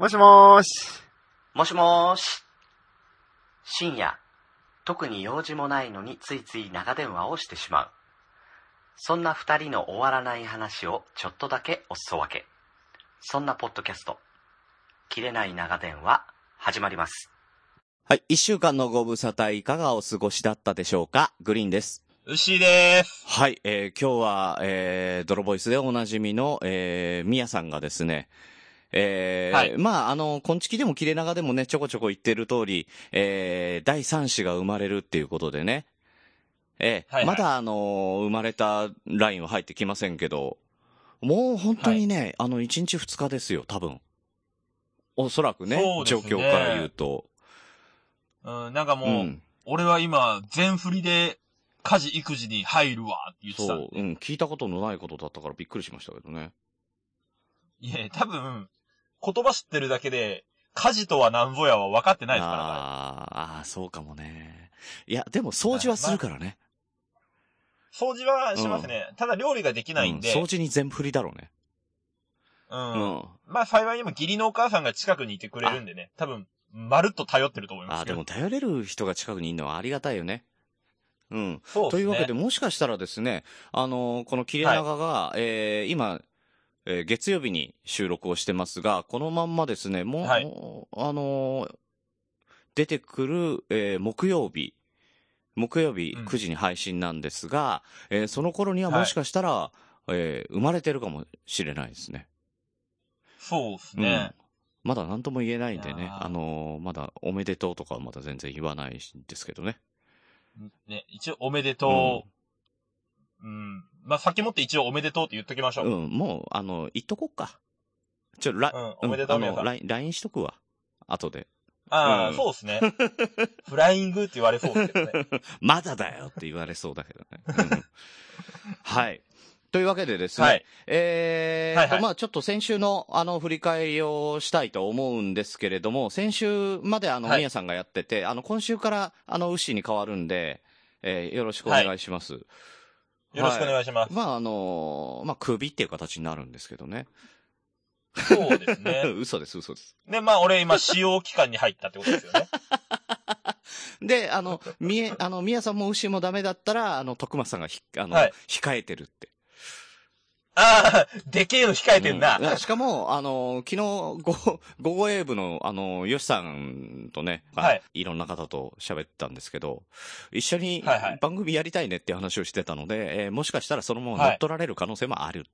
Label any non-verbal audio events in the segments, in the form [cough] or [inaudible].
もしもーし。もしもーし。深夜、特に用事もないのについつい長電話をしてしまう。そんな二人の終わらない話をちょっとだけおすそ分け。そんなポッドキャスト、切れない長電話、始まります。はい。一週間のご無沙汰いかがお過ごしだったでしょうか？グリーンです。牛です。はい。えー今日は、えー、ドロボイスでおなじみの、えー、みやさんがですね、えーはいまあ、あの、こんちきでも切れ長でもね、ちょこちょこ言ってる通り、えー、第三子が生まれるっていうことでね、えーはいはいまだあのー生まれたラインは入ってきませんけど、もう本当にね、あの、1日2日ですよ、多分。おそらくね、ね況から言うと。うん、なんかもう、うん。俺は今、全振りで、家事育児に入るわって言ってた。そう、うん、聞いたことのないことだったからびっくりしましたけどね。いや、多分、言葉知ってるだけで、家事とは何ぞやは分かってないですから、あーあー、そうかもね。いや、でも掃除はするからね。掃除はしますね。ただ料理ができないんで、うん掃除に全振りだろうね。うん。うん。まあ幸いにも義理のお母さんが近くにいてくれるんでね、多分、まるっと頼ってると思いますあーでよ。も頼れる人が近くにいるのはありがたいよね。うん。そうね。というわけで、もしかしたらですね、あのーこの切れ長が、えー今、えー月曜日に収録をしてますが、このまんまですね、もう、はいあのー出てくる、えー木曜日、木曜日うん9時に配信なんですが、えーその頃にははいもしかしたら、えー生まれてるかもしれないですね。そうですね。まだ何とも言えないんでねあのーまだおめでとうとかはまだ全然言わないんですけどね。ね、一応おめでとう。うん。まあ先もって一応おめでとうって言っときましょう。うん、もう、あの、言っとこっか。ちょ、ラ、うんおめでとうあの、皆さん LINE LINE しとくわ。後で。ああ、うんそうですね。[laughs] フライングって言われそうですけどね。[laughs] まだだよって言われそうだけどね。うんはい。というわけでですね、はい。えーと、はいはいまあちょっと先週の、あの、振り返りをしたいと思うんですけれども、先週まであの、はいみやさんがやってて、あの、今週から、あの、ウッシーに変わるんで、えーよろしくお願いします。よろしくお願いします。まああのまあ首っていう形になるんですけどね。そうですね。[laughs] 嘘です、嘘です。で、まあ俺今使用期間に入ったってことですよね。[laughs] で、あの、みえ、あの、みやさんも牛もダメだったら、あの、徳松さんがひ、あの、はい控えてるって。ああ、でけえの控えてんな。うんしかも、あの、昨日、ご、午後英部の、あの、よしさんとね、まあはいいろんな方と喋ったんですけど、一緒にはいはい番組やりたいねっていう話をしてたので、えーもしかしたらそのままはい乗っ取られる可能性もある。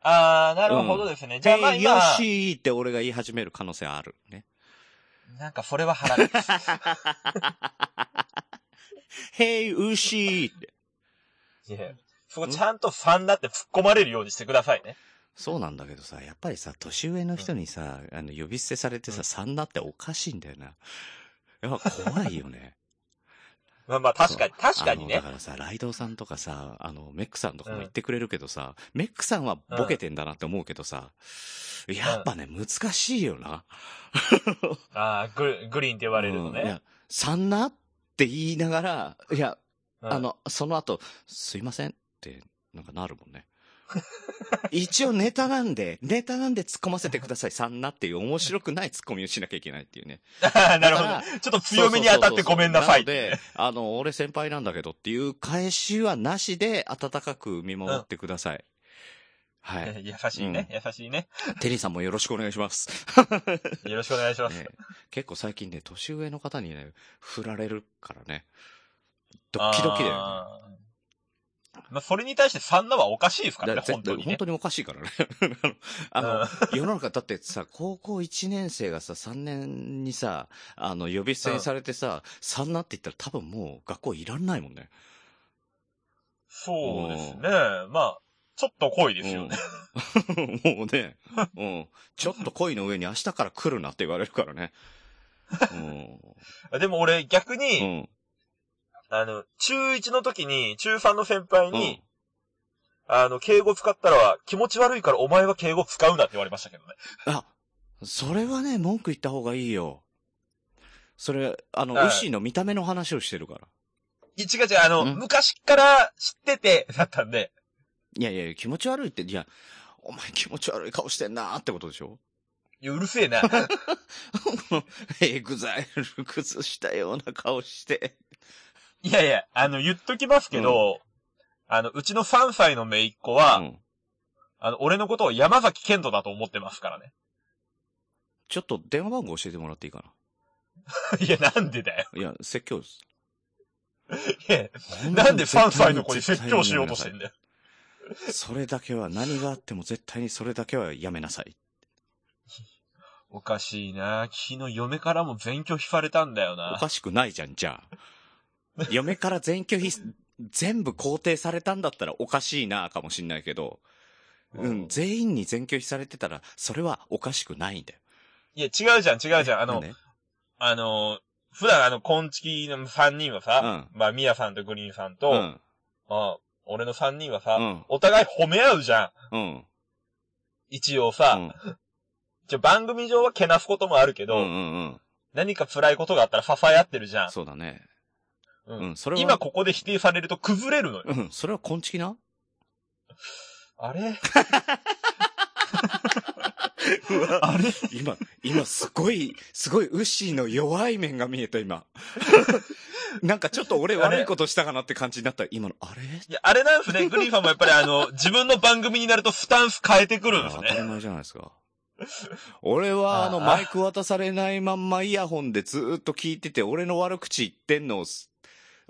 ああ、なるほどですね。じゃあまあえー今、よしって俺が言い始める可能性ある。ね。なんかそれは腹立つ。[laughs] へい、牛って。いやそこちゃんとファンだって突っ込まれるようにしてくださいね。そうなんだけどさ、やっぱりさ、年上の人にさ、あの、呼び捨てされてさ、さんなっておかしいんだよな。やっぱ怖いよね。[laughs] まあまあ確かに、確かにねだ。からさ、ライドウさんとかさ、あの、メックさんとかも言ってくれるけどさ、メックさんはボケてんだなって思うけどさ、やっぱね、難しいよな。[laughs] ああ、ググリーンって言われるのねうんいや。、さんなって言いながら、いや、うんあの、その後、すいませんなんかなるもんね。[laughs] 一応ネタなんで、ネタなんで突っ込ませてください、さんなっていう面白くない突っ込みをしなきゃいけないっていうね。[laughs] なるほど。ちょっと強めに当たってごめんなさい。そうそうそうそうなので、あの、俺先輩なんだけどっていう返しはなしで温かく見守ってください。はい。[laughs] 優しいね、優しいね。テリーさんもよろしくお願いします。よろしくお願いします。ね結構最近ね、年上の方にね、振られるからね。ドッキドキだよね。まあ、それに対してサンナはおかしいですからね、本当にね。本当におかしいからね。[laughs] あの、世の中だってさ、高校1年生がさ、3年にさ、あの、呼び捨てにされてさ、3なって言ったら多分もう学校いらんないもんね。そうですね。まあ、ちょっと濃いですよね。うん [laughs] もうね、うん。ちょっと恋の上に明日から来るなって言われるからね。[laughs] でも俺逆うに、ん。うん。あの、中1の時に、中3の先輩に、あの、敬語使ったら気持ち悪いからお前は敬語使うなって言われましたけどね。あ、それはね、文句言った方がいいよ。それ、あの、はい牛の見た目の話をしてるから。違う違う、あの、ん？昔から知ってて、だったんで、いやいや、気持ち悪いって、いや、お前気持ち悪い顔してんなーってことでしょ？いや、うるせえな。 EXILE 崩したような顔して。いやいや、あの、言っときますけど、あの、うちの3歳の姪っ子は、うんあの、俺のことを山崎賢人だと思ってますからね。ちょっと電話番号教えてもらっていいか [laughs] いや、なんでだよ。ないや、説教です。いや、なんで3歳の子に説教しようとしてんだよ。それだけは、何があっても絶対にそれだけはやめなさい。おかしいな昨日嫁からも全拒否されたんだよおな。かしくないじゃん、じゃあ。[laughs] 嫁から全拒否、全部肯定されたんだったらおかしいな、かもしんないけど、うん、全員に全拒否されてたら、それはおかしくないんだよ。いや、違うじゃん、違うじゃん。あの、なんであの、普段あの、コンチキの3人はさ、うまあ、ミヤさんとグリーンさんと、うん。まあ、俺の3人はさ、うんお互い褒め合うじゃん。うん。一応さ、うんじゃ番組上はけなすこともあるけど、うんうんうん。何か辛いことがあったら支え合ってるじゃん。そうだね。うんうん、それは。今ここで否定されると崩れるのよ。うん、それは昆虫な？あれ？[laughs] あれ？今、今すごい、すごいウッシーの弱い面が見えた今。[laughs] なんかちょっと俺悪いことしたかなって感じになった今の、あれ？いや、あれなんですね。グリーンさんもやっぱりあの、自分の番組になるとスタンス変えてくるんですね。当たり前じゃないですか。俺はあのあマイク渡されないまんまイヤホンでずーっと聞いてて、俺の悪口言ってんのをす、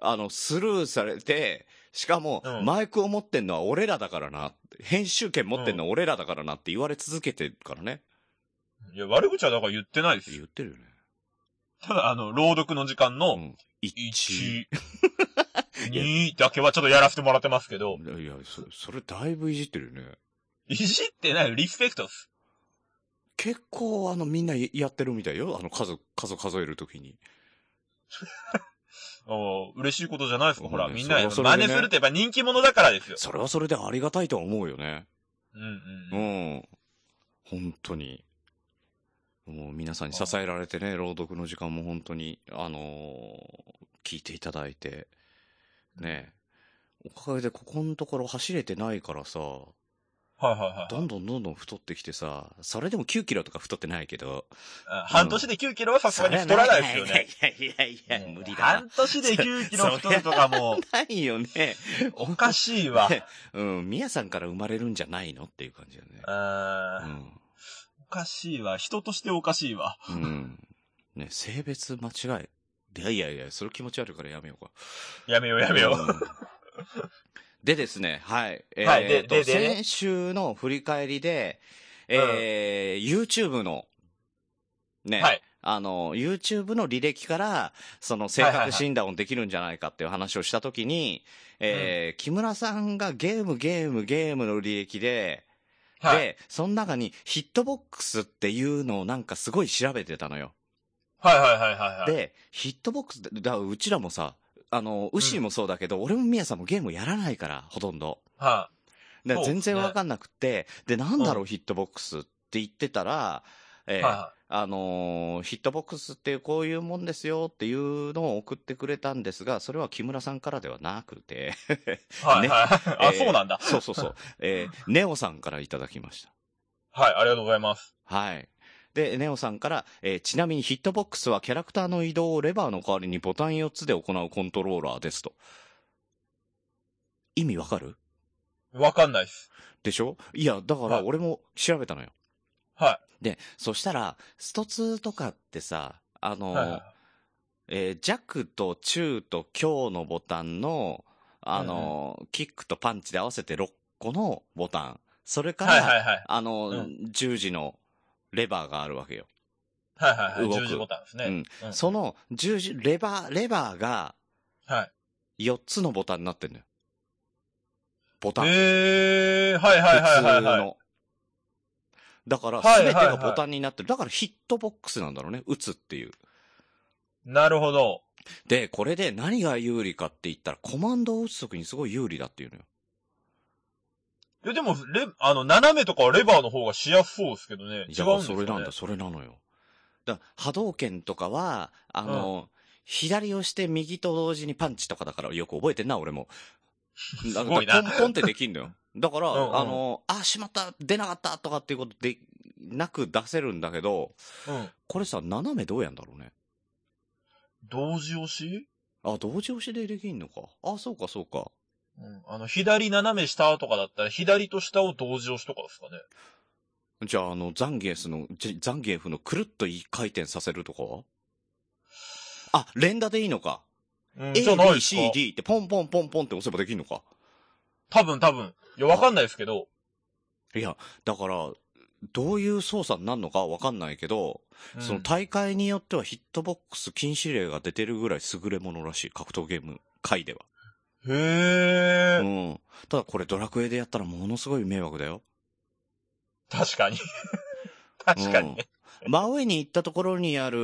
あの、スルーされて、しかも、うんマイクを持ってんのは俺らだからな。編集権持ってんのは俺らだからなって言われ続けてるからね。いや、悪口はだから言ってないですよ。言ってるよね。ただ、あの、朗読の時間うの、ん。一。1、[laughs] 2だけはちょっとやらせてもらってますけど、いや、そそれだいぶいじってるよね。いじってないよ、リスペクトっす。結構あのみんなやってるみたいよ。あの数、数数えるときに。[laughs] お嬉しいことじゃないですか、ほら、うんみんな、ね真似するってやっぱ人気者だからですよ。それはそれでありがたいとは思うよね。うんううん。ん。本当に。もう皆さんに支えられてね、朗読の時間も本当に、あのー聞いていただいて、ねおかげでここのところ走れてないからさ、はいはいはいどんどんどんどん太ってきてさ、それでも9キロとか太ってないけど。あ。半年で9キロはさすがに太らないですよね。いやいやいや無理だ半年で9キロ太るとかも、な。ないよね。おかしいわ。うん、みやさんから生まれるんじゃないのっていう感じだね。あーおかしいわ。人としておかしいわ。うん。うん。ね、性別間違い。いやいやいや、それ気持ち悪いからやめようか。やめようやめよう。うんでですね、はい。えーはいでとで先週の振り返りで、えー YouTube の、ね、はい。あの、YouTube の履歴から、その性格診断をできるんじゃないかっていう話をしたときに、えー木村さんがゲーム、ゲーム、ゲームの履歴で、はい。で、その中にヒットボックスっていうのをなんかすごい調べてたのよ。はいはいはいはいはい。で、ヒットボックスだうちらもさ、あの、ウッシーもそうだけど、俺もミヤさんもゲームやらないから、ほとんど。はだから全然わかんなくて、で、なんだろう、うんヒットボックスって言ってたら、えーい。はあのーヒットボックスってこういうもんですよっていうのを送ってくれたんですが、それは木村さんからではなくて、い。は [laughs] いねはい。あ、えーそうなんだ。そうそうそう。えーネオさんからいただきました。はい、ありがとうございます。はい。で、ネオさんから、えーちなみにヒットボックスはキャラクターの移動をレバーの代わりにボタン4つで行うコントローラーですと。意味わかる？わかんないっす。でしょ？いや、だからはい俺も調べたのよ。はで、そしたら、スト2とかってさ、あのはいはい。えー弱と中と強のボタンの、あのーキックとパンチで合わせて6個のボタン。それから、はいはいはい。あのーう十字のレバーがあるわけよ。はいはいはい。動く十字ボタンですね。うんうんその十字、レバー、レバーがはい。4つのボタンになってんのよ。ボタン。えー、はいはいはいはい普通はい。の。だから、すべてがボタンになってる。だからヒットボックスなんだろうね。打つっていう。なるほど。で、これで何が有利かって言ったら、コマンドを打つときにすごい有利だっていうのよ。いや、でも、レ、あの、斜めとかはレバーの方がしやすそうですけどね。違うんですか、ね、それなんだ、それなのよ。だ波動拳とかは、あの、左をして右と同時にパンチとかだからよく覚えてんな、俺も。すごいなポンポンってできんのよ。だから、うんうんあの、あ、しまった、出なかったとかっていうことで、なく出せるんだけど、うん。これさ、斜めどうやんだろうね。同時押し？あ、同時押しでできんのか。あ、そうかそうか。うん。あの、左斜め下とかだったら、左と下を同時押しとかですかね。じゃあ、あの、ザンギエスの、じザンギエフのくるっと一回転させるとか？はあ、連打でいいのか。うん、A, B, C, D ってポンポンポンポンって押せばできんのか？多分多分。いや、わかんないですけど。いや、だから、どういう操作になるのかわかんないけど、うんその大会によってはヒットボックス禁止令が出てるぐらい優れものらしい。格闘ゲーム界では。へー。うん。ただこれドラクエでやったらものすごい迷惑だよ。確かに。確かにね。真上に行ったところにある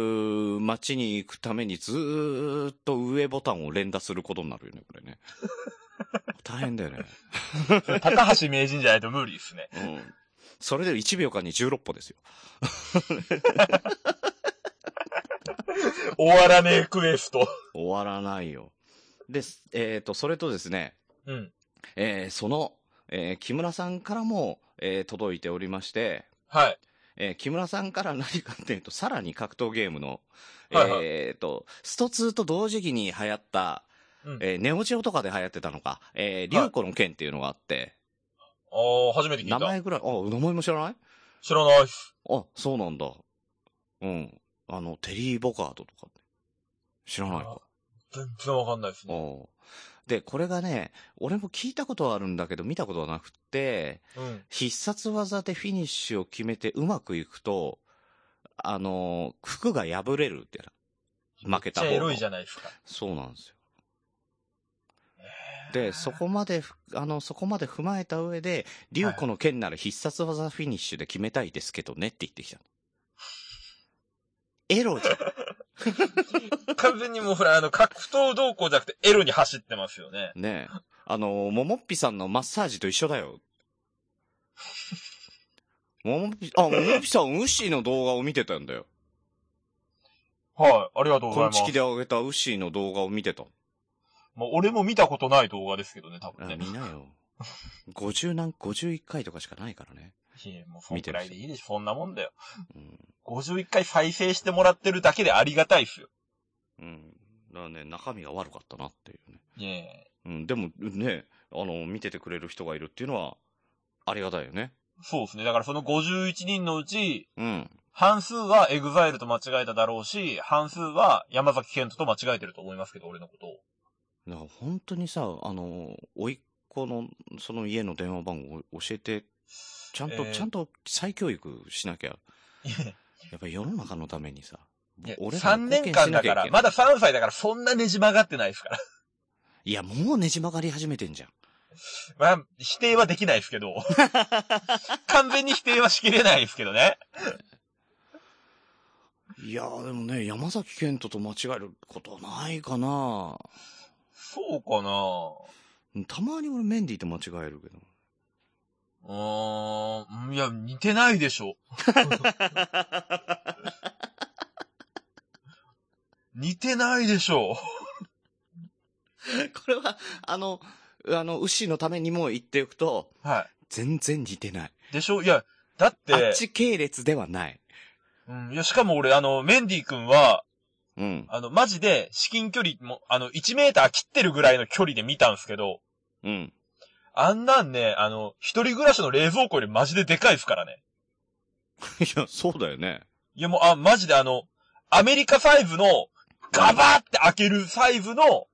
街に行くためにずーっと上ボタンを連打することになるよね、これね。[laughs] 大変だよね。高橋名人じゃないと無理ですね。うん。それで1秒間に16歩ですよ。[laughs] 終わらねえクエスト。[laughs] 終わらないよ。です。えっ、と、それとですね、うん。えーその、えー木村さんからも、えー届いておりまして、はい。えー木村さんから何かっていうと、さらに格闘ゲームの、はいはいえっ、と、スト2と同時期に流行った、うん。えーネオジオとかで流行ってたのか、えー、リュウコの剣っていうのがあって、ああ、初めて聞いた。名前ぐらい、あ、名前も知らない？知らないっす。あ、そうなんだ。うん。あの、テリー・ボカードとか。知らないか。全然わかんないですね。で、これがね、俺も聞いたことはあるんだけど、見たことはなくて、うん。必殺技でフィニッシュを決めてうまくいくと、あの、服が破れるって負けた方のめっちゃエロいじゃないですか。そうなんですよ。で、そこまでふ、あの、そこまで踏まえた上で、リュウコの剣なら必殺技フィニッシュで決めたいですけどねって言ってきたの。[laughs] エロじゃん。[laughs] 完全にもうほら、あの、格闘動向じゃなくてエロに走ってますよね。ねえ。あの、ももっぴさんのマッサージと一緒だよ。[laughs] ももっぴ、あ、ももっぴさん、ウッシーの動画を見てたんだよ。はい。ありがとうございます。こんちきで上げたウッシーの動画を見てた。まあ、俺も見たことない動画ですけどね、多分あね。見なよ。50何、51回とかしかないからね。いやもうそんくらいでいいでしょ。そんなもんだよ。うん。51回再生してもらってるだけでありがたいっすよ。うん。だからね、中身が悪かったなっていうね。いやいやうん、でもね、あの、見ててくれる人がいるっていうのは、ありがたいよね。そうですね。だからその51人のうち、うん。半数は EXILE と間違えただろうし、半数は山崎賢人と間違えてると思いますけど、俺のことを。だから本当にさ、あの、甥っ子の、その家の電話番号を教えて、ちゃんと、えーちゃんと再教育しなきゃ、い [laughs] ややっぱり世の中のためにさ、俺ら3も貢献年間だから、まだ3歳だからそんなねじ曲がってないですから。いや、もうねじ曲がり始めてんじゃん。[laughs] まあ、否定はできないですけど。[laughs] 完全に否定はしきれないですけどね。いやーでもね、山崎賢人と間違えることはないかなそうかなたまに俺メンディーと間違えるけど。うーん、いや、似てないでしょ。[laughs] 似てないでしょ。これは、あの、あの、牛のためにも言っておくと、は全然似てない。い。でしょ？いや、だって、あっち系列ではない。うん、いや、しかも俺、あの、メンディー君は、うん。あの、マジで、至近距離も、あの、1メーター切ってるぐらいの距離で見たんすけど、うん。あんなんね、あの、一人暮らしの冷蔵庫よりマジででかいですからね。いや、そうだよね。いやもう、あ、マジであの、アメリカサイズの、ガバーって開けるサイズの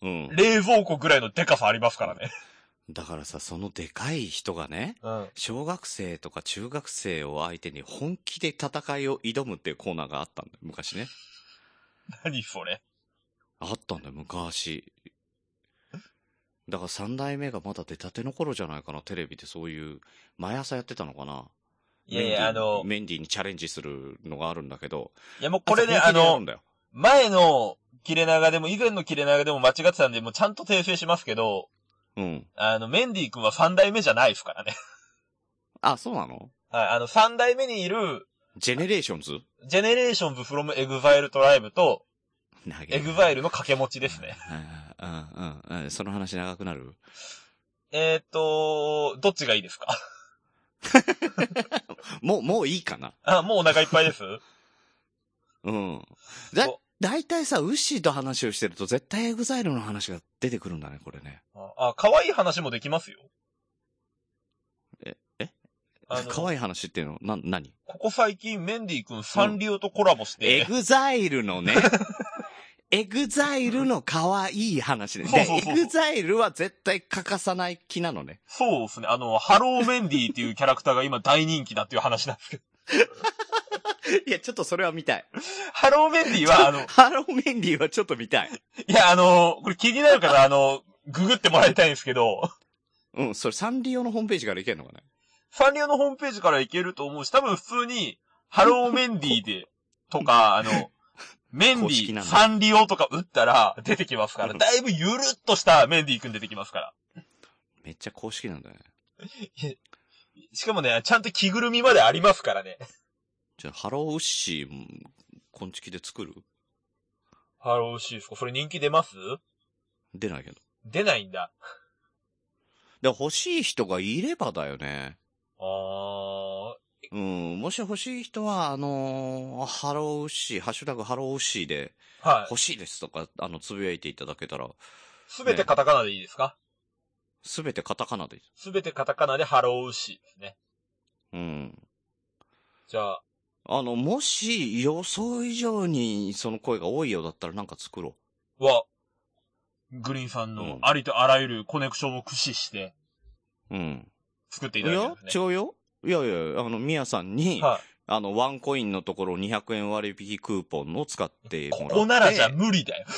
うん。冷蔵庫ぐらいのデカさありますからね。だからさ、そのでかい人がね、うん。小学生とか中学生を相手に本気で戦いを挑むっていうコーナーがあったんだよ、昔ね。[laughs] 何それ。あったんだよ、昔。だから三代目がまだ出たての頃じゃないかな、テレビでそういう、毎朝やってたのかな。いやいや、あの、メンディーにチャレンジするのがあるんだけど。いやもうこれね、あの前の切れ長でも、以前の切れ長でも間違ってたんで、もうちゃんと訂正しますけど、うん。あの、メンディー君は三代目じゃないですからね。あ、そうなの？はい、あの、三代目にいる、GENERATIONS？ GENERATIONS from EXILE TRIBE と、 EXILE の掛け持ちですね。うんうん。その話長くなる？えーっと、どっちがいいですか？[laughs] もう、もういいかな？あ、もうお腹いっぱいです？うん。だお、だいたいさ、ウッシーと話をしてると絶対 EXILE の話が出てくるんだね、これね。あ、可愛い話もできますよ。え、え？[laughs] 可愛い話っていうの、な、何？ここ最近メンディー君サンリオとコラボして、 EXILE のね、[laughs] EXILE の可愛い話ね。 EXILE は絶対欠かさない気なのね。そうですね。あの、ハローメンディーっていうキャラクターが今大人気だっていう話なんですけど。[laughs] いや、ちょっとそれは見たい。ハローメンディーは、あの、ハローメンディーはちょっと見たい。いや、あの、これ気になる方、あの、ググってもらいたいんですけど、うん、それサンリオのホームページからいけるのかね？サンリオのホームページからいけると思うし、多分普通に、ハローメンディーで、とか、あの、メンディー、サンリオとか打ったら出てきますから、だいぶゆるっとしたメンディーくん出てきますから。めっちゃ公式なんだね。しかもね、ちゃんと着ぐるみまでありますからね。じゃあ、ハローウッシー、こんちきで作る？ハローシースコ、それ人気出ます？出ないけど。出ないんだ。で、欲しい人がいればだよね。あー、うん。もし欲しい人は、あのーハローウッシー、ハッシュタグハローウッシーではい。欲しいですとか、あの、つぶやいていただけたら、すべてカタカナでいいですか？すべてカタカナでいい。すべてカタカナでハローウッシーですね。うん。じゃあ、あの、もし予想以上にその声が多いようだったらなんか作ろは、グリーンさんのうんありとあらゆるコネクションを駆使してう。うん。作っていただいてるん、ですね。違うよ。いやいや、あの、ミヤさんに、はい。あの、ワンコインのところ200円割引クーポンを使ってもらって。ここならじゃ無理だよ。[laughs]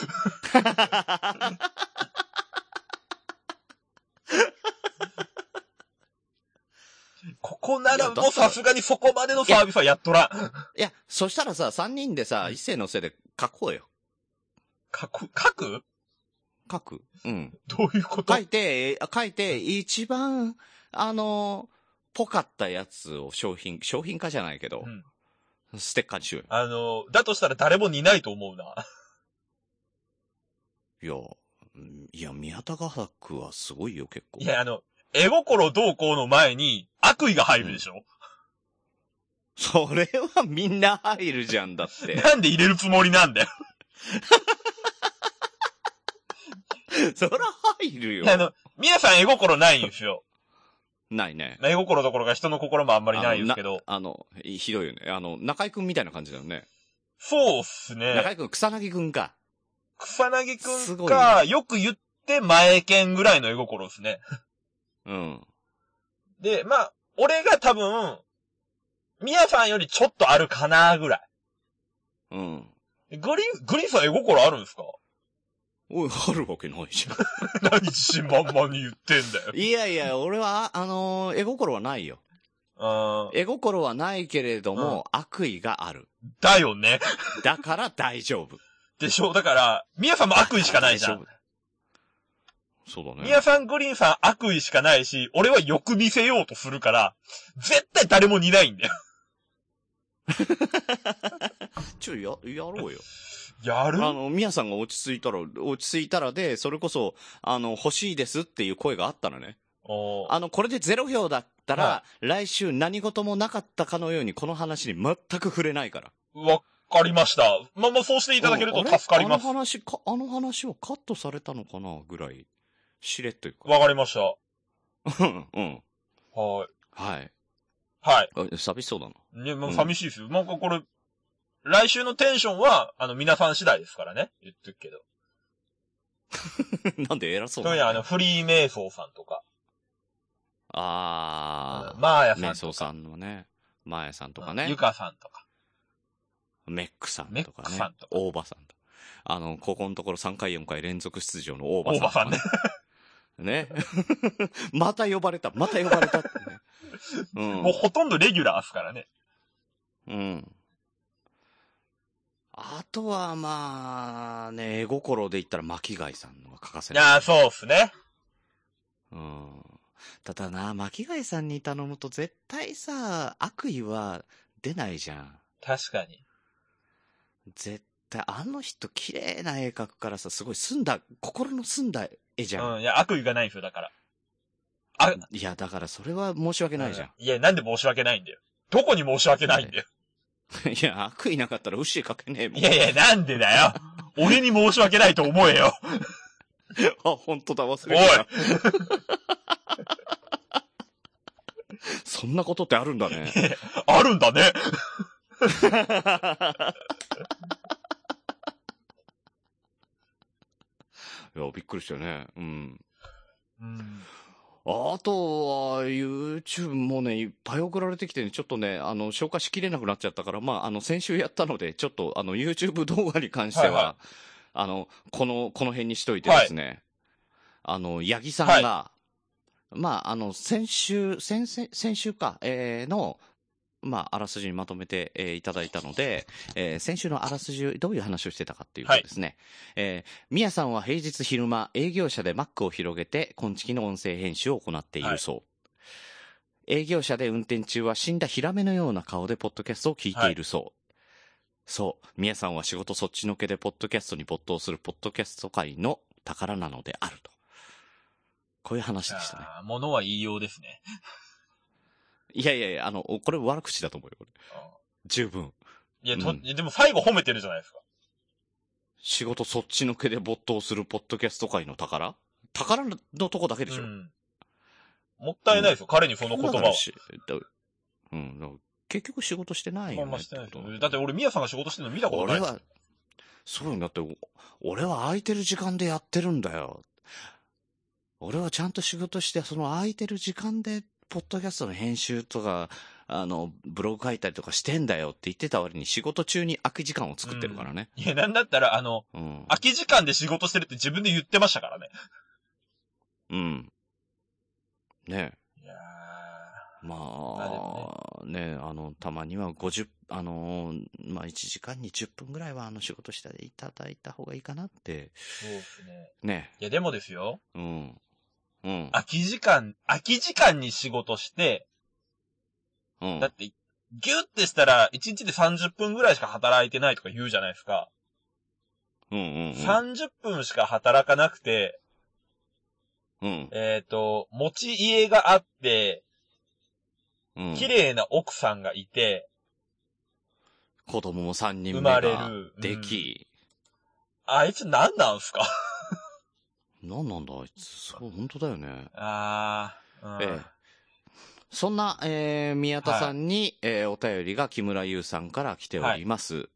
ここならもうさすがにそこまでのサービスはやっとらん。いや、そしたらさ、3人でさ、一斉のせいで書こうよ。書く、書く？書く。うん。どういうこと？書いて、え書いて、一番、あの、ぽかったやつを商品、商品化じゃないけどう、んステッカーにしようよ。あの、だとしたら誰も似ないと思うな。[laughs] いや、うんいや、宮田画伯はすごいよ、結構。いや、あの、絵心どうこうの前に悪意が入るでしょ、それはみんな入るじゃんだって。[laughs] なんで入れるつもりなんだよ。[laughs] そら入るよ。あの、皆さん絵心ないんですよ。ないね。絵心どころか人の心もあんまりないですけど。あの、なあのひひどいよね。あの、中井くんみたいな感じだよね。そうっすね。中井くん、草薙くんか。草薙くんか、よく言って前剣ぐらいの絵心ですね。うん。で、まあ、俺が多分、宮さんよりちょっとあるかなぐらい。うん。グリーン、グリーンさん絵心あるんですか？おい、あるわけないじゃん。何自信満々に言ってんだよ。いやいや、俺は、あのー絵心はないよ。あー絵心はないけれども、悪意がある。だよね。だから大丈夫。でしょ？だから、宮さんも悪意しかないじゃん。そうだね。宮さん、グリーンさん悪意しかないし、俺はよく見せようとするから、絶対誰も似ないんだよ。[laughs] ちょ、や、やろうよ。やる？あの、宮さんが落ち着いたら、落ち着いたらで、それこそ、あの、欲しいですっていう声があったらね。あの、これでゼロ票だったら、は来週何事もなかったかのようにこの話に全く触れないから。わかりました。まあまあ、そうしていただけると助かります。あの話か、あの話はカットされたのかなぐらい、しれっというか。わかりました。はうん、うん。い。はい。はい。あ寂しそうだな。ね、もううん寂しいですよ。なんかこれ、来週のテンションは、あの、皆さん次第ですからね。言っとくけど。[laughs] なんで偉そうそういうあの、フリーメイソーさんとか、あマーヤー、メイソーさんとか、さんのね、マーヤさんとかねゆ、かさんとか。メックさんとかメックねさんとか、大場さんとか。あの、ここのところ3回4回連続出場の大場さん。大場さんね。ね。[laughs] また呼ばれた、また呼ばれたってね。[laughs] うん。もうほとんどレギュラーですからね。うん。あとは、まあ、ね、絵心で言ったら巻貝さんのが欠かせない。いやー、そうっすね。うん。ただな、巻貝さんに頼むと絶対さ、悪意は出ないじゃん。確かに。絶対、あの人綺麗な絵描くからさ、すごい澄んだ、心の澄んだ絵じゃん。うん、いや、悪意がないんですよ、だから。あ、いや、だからそれは申し訳ないじゃん。いや、なんで申し訳ないんだよ。どこに申し訳ないんだよ。[laughs] いや、悪意なかったらウッシーかけねえもん。いやいや、なんでだよ。俺に申し訳ないと思えよ。[laughs] あ、本当だ、忘れてた。[laughs] そんなことってあるんだね。あるんだね。いや、びっくりしたよね。うん。うん。あとは、YouTube もね、いっぱい送られてきてね、ちょっとね、あの、消化しきれなくなっちゃったから、まあ、あの、先週やったので、ちょっと、あの、YouTube 動画に関しては、はいはあの、この、この辺にしといてですね、あの、八木さんが、まあ、あの、先週、先々、先週か、えーの、まあ、あらすじにまとめて、えーいただいたので、えー先週のあらすじ、どういう話をしてたかっていうとですね、えー、みやさんは平日昼間、営業車で Mac を広げて、今月の音声編集を行っているそう。営業車で運転中は死んだヒラメのような顔でポッドキャストを聞いているそう。そう。みやさんは仕事そっちのけでポッドキャストに没頭するポッドキャスト界の宝なのであると。こういう話でしたね。物は言いようですね。いやいやいや、あの、これ悪口だと思うよ、これ。十分。いや、と、うんでも最後褒めてるじゃないですか。仕事そっちのけで没頭するポッドキャスト界の宝？宝のとこだけでしょ、うん。もったいないですよ、彼にその言葉は。だからしだうん、結局仕事してないよねまんましてないだって俺、ミヤさんが仕事してるの見たことない俺は、そうだって、お俺は空いてる時間でやってるんだよ。俺はちゃんと仕事して、その空いてる時間で、ポッドキャストの編集とか、あの、ブログ書いたりとかしてんだよって言ってた割に仕事中に空き時間を作ってるからね。いや、なんだったら、あの、うん。空き時間で仕事してるって自分で言ってましたからね。うん。ねいやままあであ、ね、あの、たまには50、あの、まあ、1時間に10分ぐらいは、あの、仕事していただいた方がいいかなって、そうですね。ね。いや、でもですよ。うん。うん。空き時間、空き時間に仕事して、うんだって、ギュってしたら、1日で30分ぐらいしか働いてないとか言うじゃないですか。うんうんうん。30分しか働かなくて、うん。えっ、と、持ち家があって、うん。綺麗な奥さんがいて、子供も3人生ま目がれる。でき、あいつ何なんすか？なんなんだあいつ。そう、本当だよね。あー、うんええ。そんな、えー、宮田さんに、えーお便りが木村優さんから来ております。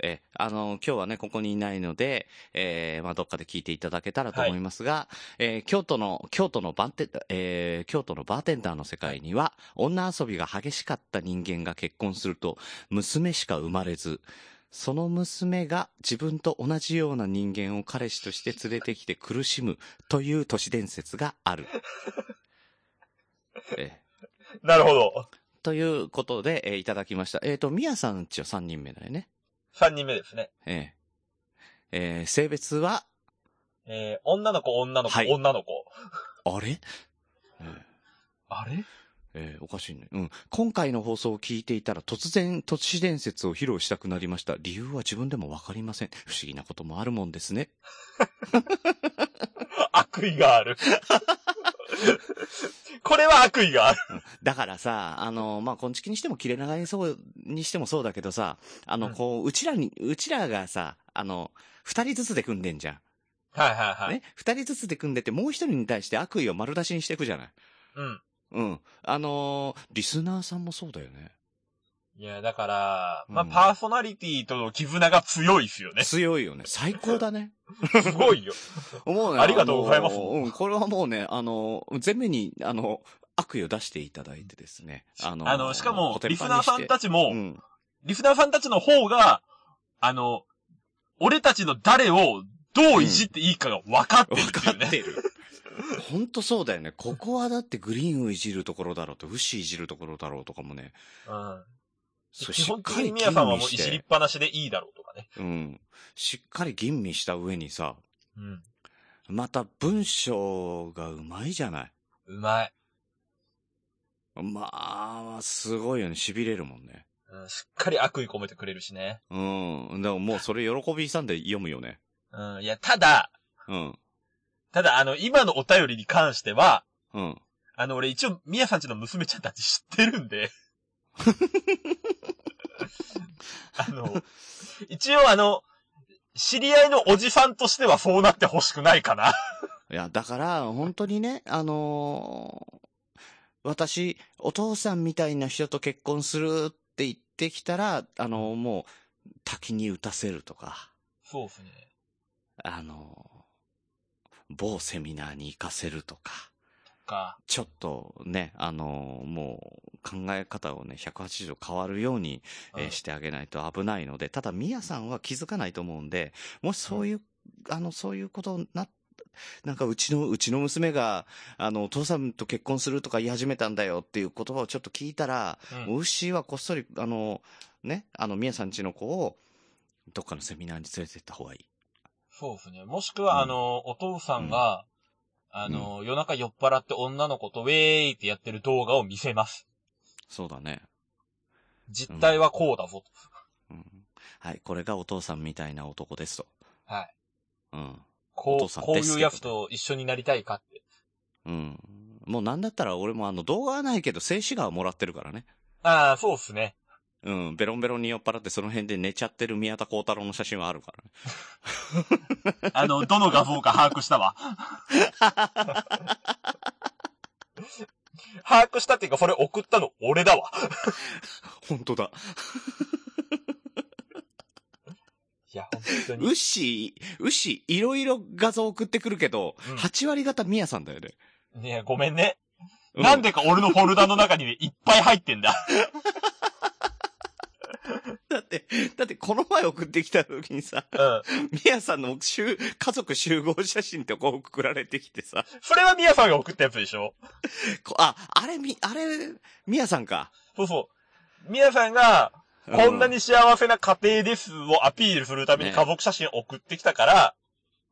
えーあの、今日はね、ここにいないので、えーまあ、どっかで聞いていただけたらと思いますが、えー京都の、京都のバンテ、えー京都のバーテンダーの世界には、女遊びが激しかった人間が結婚すると、娘しか生まれず、その娘が自分と同じような人間を彼氏として連れてきて苦しむという都市伝説がある。[laughs] えーなるほど。ということで、えーいただきました。えっ、と、みやさんちは3人目だよね。3人目ですね。えーえー性別は、えー、女の子、女の子、はい女の子。あれ、えーあれ？えーおかしいね。うん。今回の放送を聞いていたら突然都市伝説を披露したくなりました。理由は自分でもわかりません。不思議なこともあるもんですね。[laughs] 悪意がある。[laughs] これは悪意がある。だからさ、あの、まあ、こんちきにしても切れ長にそう、にしてもそうだけどさ、あの、うんこう、うちらに、うちらがさ、あの、二人ずつで組んでんじゃん。はいはいはい。ね？二人ずつで組んでて、もう一人に対して悪意を丸出しにしていくじゃない。うん。うん。あのーリスナーさんもそうだよね。いや、だから、まあ、うんパーソナリティとの絆が強いっすよね。強いよね。最高だね。[laughs] すごいよ。もうねありがとうございますあのーうん、これはもうね、あのー前面に、あの、悪意を出していただいてですね。あのーあの、しかもリスナーさんたちちも、うん。リスナーさんたちの方が、あの、俺たちの誰をどういじっていいかが分かってるわっていうね。かってる。ほんとそうだよね。ここはだってグリーンをいじるところだろうと、ウッシーいじるところだろうとかもね。うん。そう基本的にしっかり皆さんはもういじりっぱなしでいいだろうとかね。うん。しっかり吟味した上にさ、うん。また文章がうまいじゃない。うまい。まあ、すごいよね。痺れるもんね。うん、しっかり悪意込めてくれるしね。うん。でももうそれ喜びさんで読むよね。うん。いや、ただ、うん。ただ、あの、今のお便りに関しては、うん。あの、俺一応、みやさんちの娘ちゃんたち知ってるんで。[laughs] あの、一応あの、知り合いのおじさんとしてはそうなってほしくないかな。いや、だから、本当にね、あのー私、お父さんみたいな人と結婚するって言ってきたら、あのーもう、滝に打たせるとか、そうですね。あのー某セミナーに行かせるとか、か。ちょっとね、あのーもう考え方をね、180度変わるように、えーうんしてあげないと危ないので、ただ、ミヤさんは気づかないと思うんで、もしそういう、あの、そういうことになっなんかうちの、うちの娘が、あの、お父さんと結婚するとか言い始めたんだよっていう言葉をちょっと聞いたら、うんもうウッシーはこっそり、あの、ね、あの、ミヤさんちの子を、どっかのセミナーに連れてった方がいい。そうですね。もしくは、うんあの、お父さんが、あの、夜中酔っ払って女の子とウェーイってやってる動画を見せます。そうだね。実態はこうだぞと。うん。はい、これがお父さんみたいな男ですと。はい。うん。こう、お父さんこうですけどいうやつと一緒になりたいかって。うん。もうなんだったら俺もあの動画はないけど静止画はもらってるからね。ああ、そうっすね。うん。ベロンベロンに酔っ払ってその辺で寝ちゃってる宮田幸太郎の写真はあるからね。あの、どの画像か把握したわ。把握したっていうか、それ送ったの俺だわ。本当だ。いや、本当ウに。ッシー、ウッシー、いろいろ画像送ってくるけど、うん8割方ミヤさんだよね。ねえごめんね。うなんでか俺のフォルダの中にね、いっぱい入ってんだ。[laughs] だって、だってこの前送ってきた時にさ、うん。ミヤさんの集家族集合写真ってこう送られてきてさ、それはミヤさんが送ったやつでしょ？こあ、あれみ、あれ、ミヤさんか？そうそう。ミヤさんが、こんなに幸せな家庭ですをアピールするためにね家族写真送ってきたから、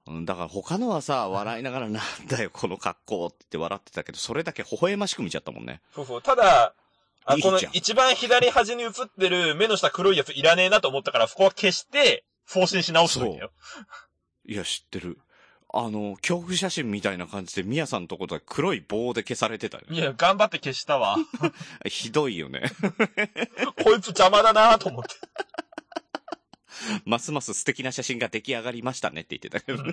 うん、だから他のはさ、笑いながらなんだよ、この格好って言って笑ってたけど、それだけ微笑ましく見ちゃったもんね。そうそう。ただ、あこの一番左端に映ってる目の下黒いやついらねえなと思ったから、そこは消して、送信し直しといてよ。いや、知ってる。あの、恐怖写真みたいな感じで、ミヤさんのところ黒い棒で消されてたよ。いや、頑張って消したわ。[laughs] ひどいよね。[laughs] こいつ邪魔だなと思って。ますます素敵な写真が出来上がりましたねって言ってたけどね。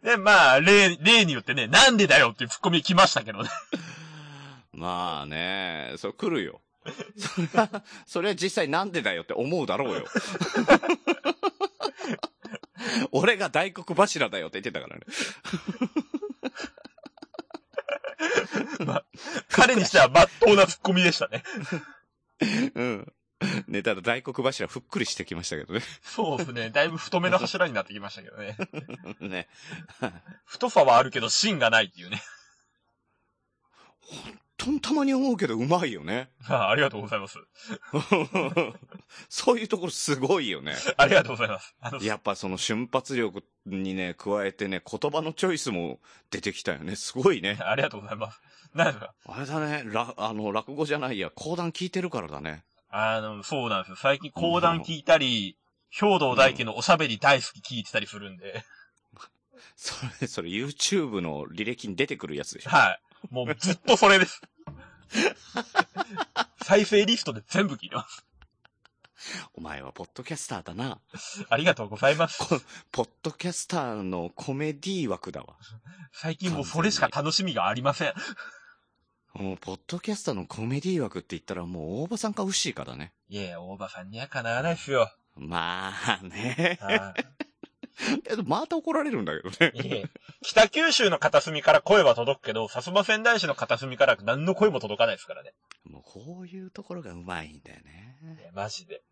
[laughs] で、まあ、例、例によってね、なんでだよっていうツッコミ来ましたけどね。まあね、それ来るよ。[laughs] それは、それは実際なんでだよって思うだろうよ。[laughs] 俺が大黒柱だよって言ってたからね。[laughs] 彼にしては真っ当なツッコミでしたね。うん。ね、ただ大黒柱ふっくりしてきましたけどね。そうですね。だいぶ太めの柱になってきましたけどね。ね。太さはあるけど芯がないっていうね。とんたまに思うけどうまいよね。[laughs] ありがとうございます。そういうところすごいよね。[laughs] ありがとうございます。やっぱその瞬発力にね、加えてね、言葉のチョイスも出てきたよね。すごいね。[laughs] ありがとうございます。なんですか？あれだね、ら、あの、落語じゃないや、講談聞いてるからだね。あの、そうなんですよ。最近講談聞いたり、兵道大家のおしゃべり大好き聞いてたりするんで。それ、それ YouTube の履歴に出てくるやつでしょ。はい。もうずっとそれです。再生リストで全部聞いてます。お前はポッドキャスターだな。ありがとうございます。ポッドキャスターのコメディ枠だわ。最近もうそれしか楽しみがありません。もう、ポッドキャスターのコメディ枠って言ったらもう大場さんかウッシーかだね。いやいや、大場さんにはかなわないっすよ。まあね。[laughs] また怒られるんだけどね。北九州の片隅から声は届くけど、薩摩仙台市の片隅から何の声も届かないですからね。もうこういうところがうまいんだよいね。や、マジで。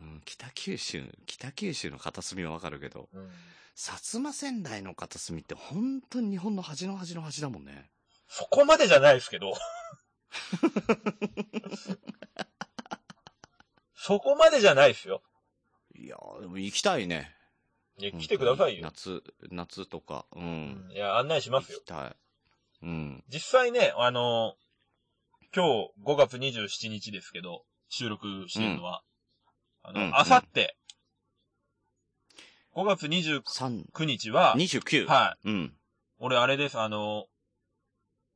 うん、北九州、北九州の片隅はわかるけど、うん。薩摩仙台の片隅って本当に日本の端の端の端だもんね。そこまでじゃないですけど。[laughs] そこまでじゃないですよ。いやーでも行きたいね。いや、来てくださいよ。夏、夏とか。う。うんん。いや、案内しますよ行き。たい。うん。実際ね、あの今日5月27日ですけど、収録してるのは、あうんの、あさって、5月29 3、日は、29。はうん。俺あれです、あの、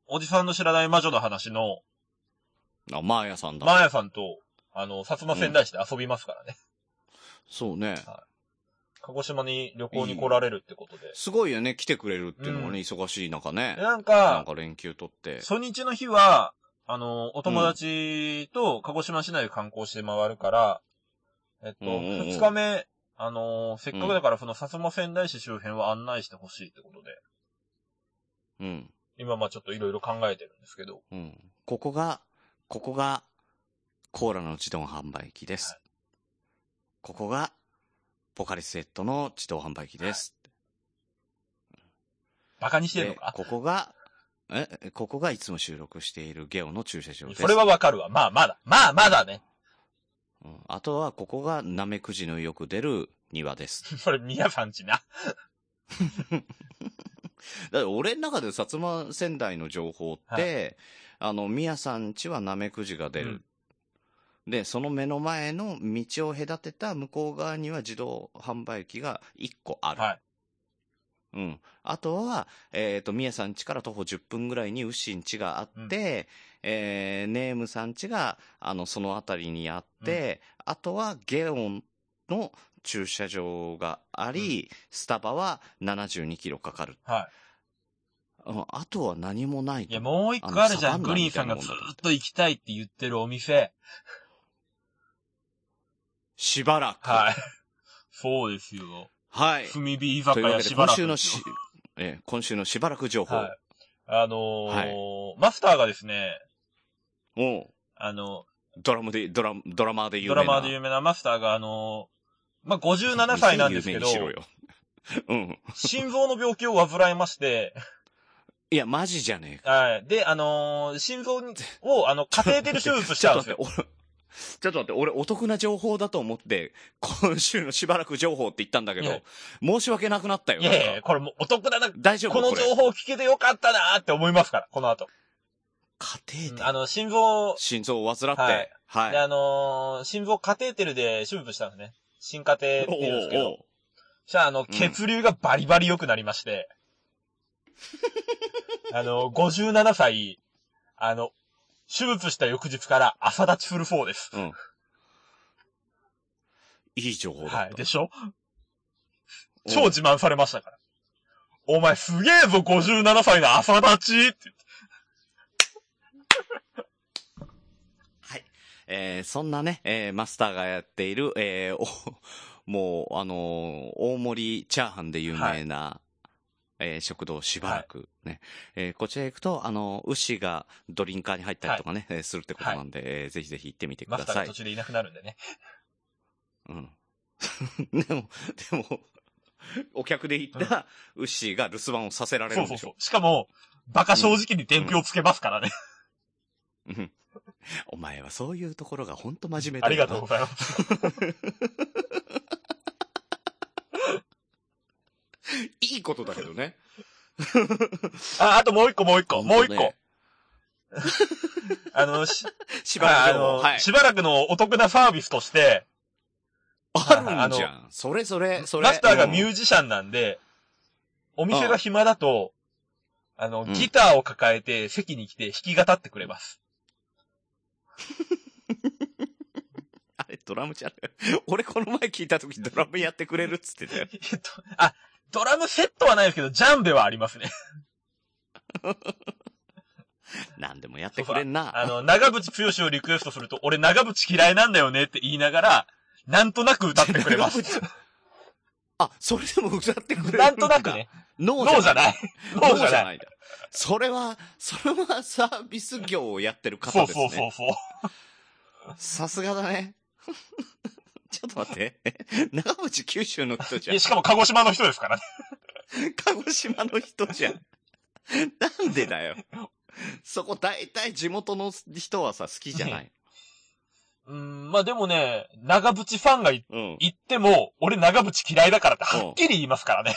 おじさんの知らない魔女の話の、あ、マーヤさんだ。マーヤさんと、あの、薩摩仙台市で遊びますからね。そうね。鹿児島に旅行に来られるってことで。すごいよね、来てくれるっていうのがね、うん忙しい中ねで。なんなんか、か連休取って。初日の日は、あの、お友達と鹿児島市内で観光して回るから、えっと、うんうんうん二日目、あの、せっかくだからその薩摩仙台市周辺を案内してほしいってことで、うん。今まあちょっといろいろ考えてるんですけど、うん。ここが、ここが、コーラの自動販売機です。はいここが、ポカリスエットの自動販売機です。バカにしてるでのか？ここが、え、ここがいつも収録しているゲオの駐車場です。それはわかるわ。まあまだ。まあまだね。うんあとは、ここがナメクジのよく出る庭です。[laughs] それ、宮さんちな。[laughs] だから俺の中で薩摩仙台の情報って、あの、宮さん家はナメクジが出る。で、その目の前の道を隔てた向こう側には自動販売機が1個ある。はい。うん。あとは、えっ、と、宮さん家から徒歩10分ぐらいにウッシン家があって、えーネームさん家が、あの、その辺りにあって、あとはゲオンの駐車場があり、スタバは72キロかかる。はうんあとは何もないい。や、もう一個あるじゃん。グリーンさんがずーっと行きたいって言ってるお店。しばらく。はい。そうですよ。はい。炭火居酒屋しばらく。今週のし、えー今週のしばらく情報。はい。あのーはマスターがですね、おうあの、ドラムで、ドラ、ドラマーで有ド名な。ラマーで有名なマスターが、あのーまあ、57歳なんですけど。うん。心臓の病気を患いまして、いや、マジじゃねえか。はい。で、あのー心臓にを、あの、カテーテル手術したんですよ。ちょっと待って、俺、ちょっと待って、俺お得な情報だと思って、今週のしばらく情報って言ったんだけど、申し訳なくなったよ。いやいやこれもうお得だな、大丈夫？このれ情報聞けてよかったなーって思いますから、この後。カテーテル。あの、心臓、心臓を患って、はい。はい。で、あのー心臓カテーテルで手術したんですね。心カテって言うんですけど。じゃあ、あの、血流がバリバリ良くなりまして、[laughs] あの、57歳、あの、手術した翌日から朝立ちフル4です。うん。いい情報だった。はい。でしょ？うん超自慢されましたから。お前すげえぞ、57歳の朝立ちって。[laughs] はい。えーそんなね、えーマスターがやっている、えーおもう、あのー大盛りチャーハンで有名な、えー食堂しばらくね、えーこちら行くと、あのー牛がドリンカーに入ったりとかね、えーするってことなんで、えーぜひぜひ行ってみてください途。中でいなくなるんでね。うん。[laughs] でも、でも、お客で行ったウッシーが留守番をさせられるんでしょそうそうそう。しかも、バカ正直に伝票つけますからね。うんお前はそういうところが本当真面目だありがとうございます。[laughs] いいことだけどね。[laughs] あ、あともう一個もう一個、もう一個本。[laughs] あの、し、しばらくあの、はい。しばらくのお得なサービスとして、あるんじゃん。それそれ、それ。マスターがミュュージシャンなんで、お店が暇だと、あの、うんギターを抱えて席に来て弾き語ってくれます。あれ、ドラムじゃん。俺この前聞いた時ドラムやってくれるっつってたよ。えっと、あ、ドラムセットはないですけど、ジャンベはありますね。[laughs] 何でもやってくれんな。あの、長渕剛をリクエストすると、俺長渕嫌いなんだよねって言いながら、なんとなく歌ってくれます。[laughs] あ、それでも歌ってくれるなんとなくね。。ノノーじゃない。ノーじゃない。それは、それはサービス業をやってるそう方ですね。そうそうそう。さすがだね。ちょっと待って。[laughs] 長渕九州の人じゃん。しかも鹿児島の人ですからね。[laughs] 鹿児島の人じゃん。[laughs] なんでだよ。そこ大体地元の人はさ、好きじゃない。うん、まあでもね、長渕ファンがいうん。言っても、俺長渕嫌いだからってはっきり言いますからね。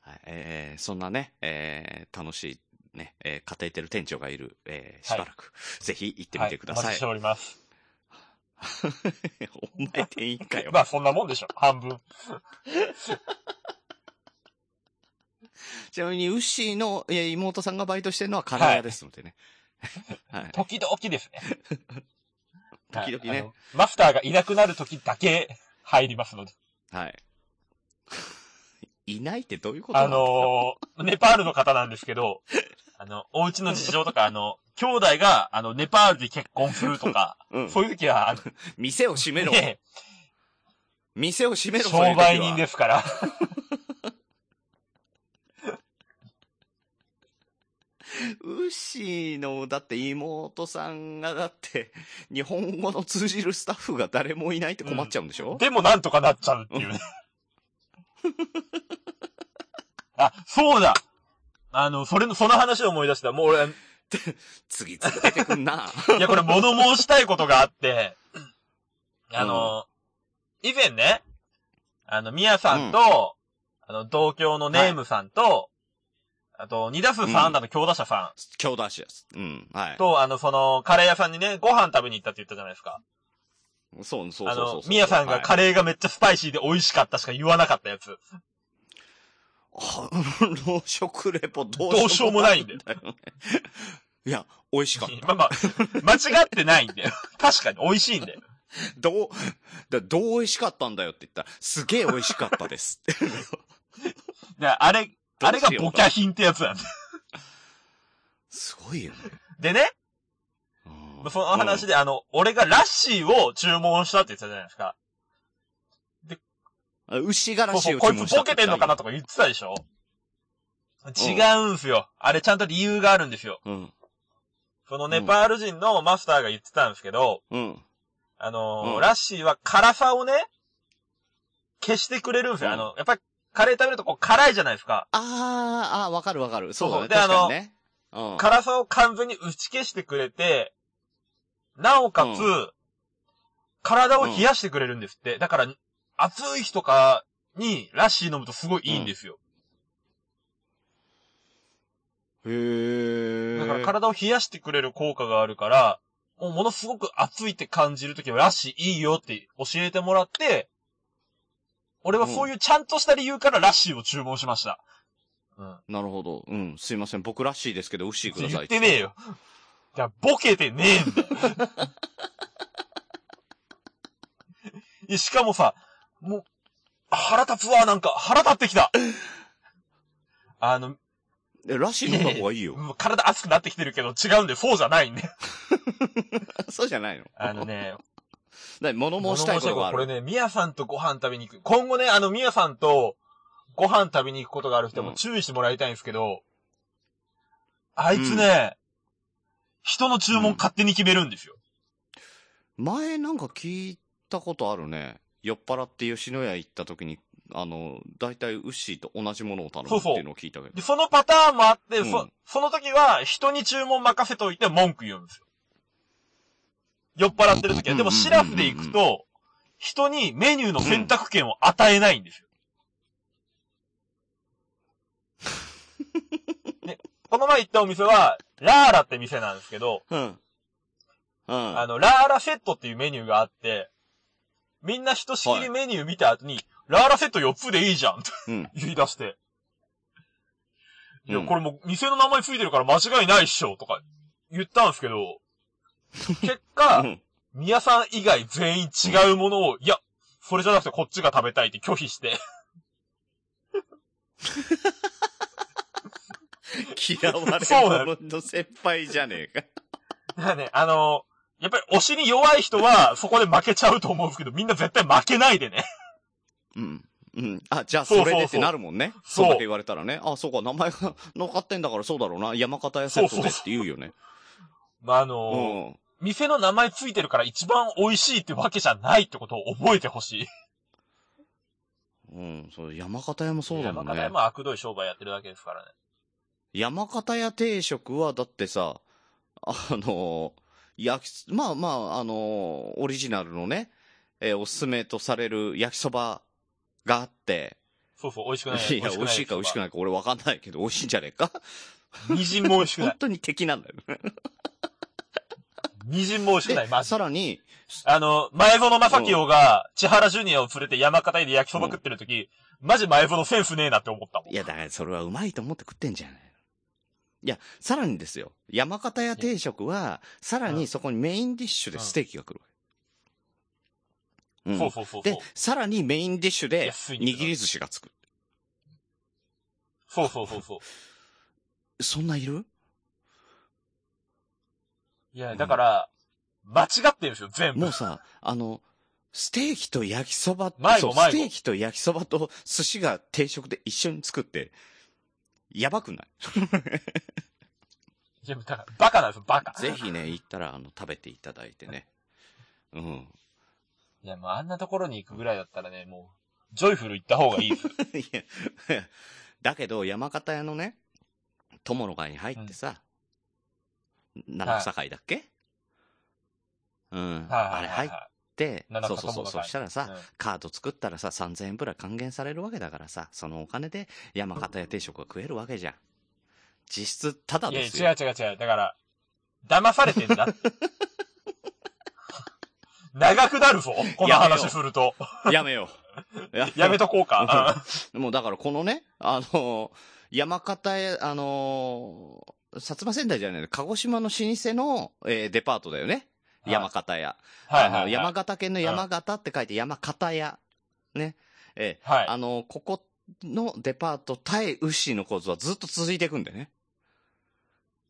はい、えーそんなね、えー楽しいね、えー、カテーテル店長がいる、えーしばらく、ぜひ行ってみてください。はいお待ちしております。[laughs] お前店員かよ。まあそんなもんでしょ、半分。[laughs] ちなみに、ウッシーのえー妹さんがバイトしてるのはカレー屋ですのでね。はい。時々ですね。[laughs] 時々ね。マスターがいなくなる時だけ入りますので。はい。いないってどういうことなあのーネパールの方なんですけど、あの、お家の事情とか、あの、兄弟が、あの、ネパールで結婚するとか、うん。そういう時は、あの店を閉めろ。ね、店を閉めろ、商売人す。ですから。ウッシーの、だって妹さんが、だって、日本語の通じるスタッフが誰もいないって困っちゃうんでしょ、でもなんとかなっちゃうっていうね。[laughs] あ、そうだあの、それの、その話を思い出した。もう俺、[laughs] 次々出てくんな。[laughs] いや、これ物申したいことがあって、あの、以前ね、あの、ミヤさんと、あの、同郷のネームさんと、あと、2打数3安打の強打者さ強打しやす。うん。はいん。と、あの、その、カレー屋さんにね、ご飯食べに行ったって言ったじゃないですか。そう、そうそうあそうそう。の、ミヤさんがはいカレーがめっちゃスパイシーで美味しかったしか言わなかったやつ。あの、食レポどどうしようもないんだよ。[laughs] いや、美味しかった。[laughs] まあまあ、間違ってないんだよ。確かに美味しいんだよ。どう、だどう美味しかったんだよって言ったら、すげえ美味しかったですって。[laughs] で、あれ、あれがボキャ品ってやつなんだよ。すごいよね。でね、うんその話で、あの、俺がラッシーを注文したって言ってたじゃないですか。あ牛がらそうそう、しいを注こいつボケてんのかなとか言ってたでしょ？違うんすよ。あれちゃんと理由があるんですよ。うん。そのネパール人のマスターが言ってたんですけど、うん。あのーうんラッシーは辛さをね、消してくれるんですよ。うんあの、やっぱりカレー食べるとこう辛いじゃないですか。あー、あー、わかるわかる。そうだね。そうで確かにね。うん。辛さを完全に打ち消してくれて、なおかつ、う体を冷やしてくれるんですって。だから、暑い日とかにラッシー飲むとすごいいいんですよ。へー。だから体を冷やしてくれる効果があるから、もうものすごく暑いって感じるときはラッシーいいよって教えてもらって、俺はそういうちゃんとした理由からラッシーを注文しました。うん。なるほど。うん。すいません。僕らしいですけど、牛ください。言ってねえよ。じゃあ、ボケてねえんだよ。[laughs] いやしかもさ、もう、腹立つわ、なんか、腹立ってきた。あの、えらしい飲んだ方がいいよ。[laughs] もう体熱くなってきてるけど違うんで、そうじゃないんで。[laughs] そうじゃないの？あのね、[laughs] だ物申したいことがある？これね、ミヤさんとご飯食べに行く。今後ね、あの、ミヤさんとご飯食べに行くことがある人もうん注意してもらいたいんですけど、あいつね、人の注文勝手に決めるんですよ。前なんか聞いたことあるね。酔っ払って吉野家行った時に、あの、大体ウッシーと同じものを頼むっていうのを聞いたけど。で、そのパターンもあって、うんそ、その時は人に注文任せといて文句言うんですよ。酔っ払ってる時は。でも、シラフで行くと、人にメニューの選択権を与えないんですよ。で、[laughs] この前行ったお店は、ラーラって店なんですけど、うん。うん。あの、ラーラセットっていうメニューがあって、みんなひとしきりメニュー見た後に、ラーラセット4つでいいじゃんってうん。[laughs] 言い出して。いや、うんこれもう店の名前ついてるから間違いないっしょとか言ったんですけど、結果、うん宮さん以外全員違うものを、いや、それじゃなくてこっちが食べたいって拒否して、[laughs] 嫌われそうな者の先輩じゃねえか。だからね、あのやっぱり推しに弱い人はそこで負けちゃうと思うんですけど、みんな絶対負けないでね。うん。うん。あ、じゃあそれでってなるもんね。そうそうだけ言われたらね。あ、そうか、名前が乗っかってんだからそうだろうな。山形屋セットでって言うよね。まあ、あうのん。店の名前ついてるから一番美味しいってわけじゃないってことを覚えてほしい。うん。そう、山形屋もそうだもんね山形屋。も悪どい商売やってるだけですからね。山形屋定食は、だってさ、あの、焼き、まあまあ、あの、オリジナルのね、えーおすすめとされる焼きそばがあって、そうそう、美味しくない。いや、美味しいか美味しくい。ないか俺わかんないけど、美味しいんじゃねえかみじんも美味しくない。本当に敵なんだよね。みじんも美味しくない、でマジさ。らに、あの、前園正清が、千原ジュニアを連れて山形屋で焼きそば食ってる時、マジ前園センスねえなって思ったもん。いや、だからそれはうまいと思って食ってんじゃないいや、さらにですよ。山形屋定食は、さらにそこにメインディッシュでステーキが来るわけ。うんで。、さらにメインディッシュで握り寿司がつく。そうそうそうそう。[laughs] そんないる？いや、だから、間違ってるんですよ、全部もう。さ、あの、ステーキと焼きそば、そう、迷子迷子ステーキと焼きそばと寿司が定食で一緒に作って、やばくない？[laughs] いや、だから、バカなんですよ、バカ。ぜひね、行ったら、あの、食べていただいてね。うん。いや、もうあんなところに行くぐらいだったらね、もう、ジョイフル行った方がいいです。[laughs] いや、だけど、山形屋のね、友の会に入ってさ、七草会だっけ？うん。あれ入っそうそうそう、そしたらさ、うんカード作ったらさ、3000円くらい還元されるわけだからさ、そのお金で山形屋定食が食えるわけじゃん。実質、ただいや、ですよ。違う違う違う。だから、騙されてんだ。[laughs] 長くなるぞ、この話振ると。やめよう。や [laughs] やめとこうか。もうだからこのね、あの山形屋、あの薩摩仙台じゃないの、鹿児島の老舗の、えーデパートだよね。はい山形屋。はいはいはい。山形県の山形って書いて山形屋。ね。えーはいあの、ここのデパート対ウッシーの構図はずっと続いていくんだよね。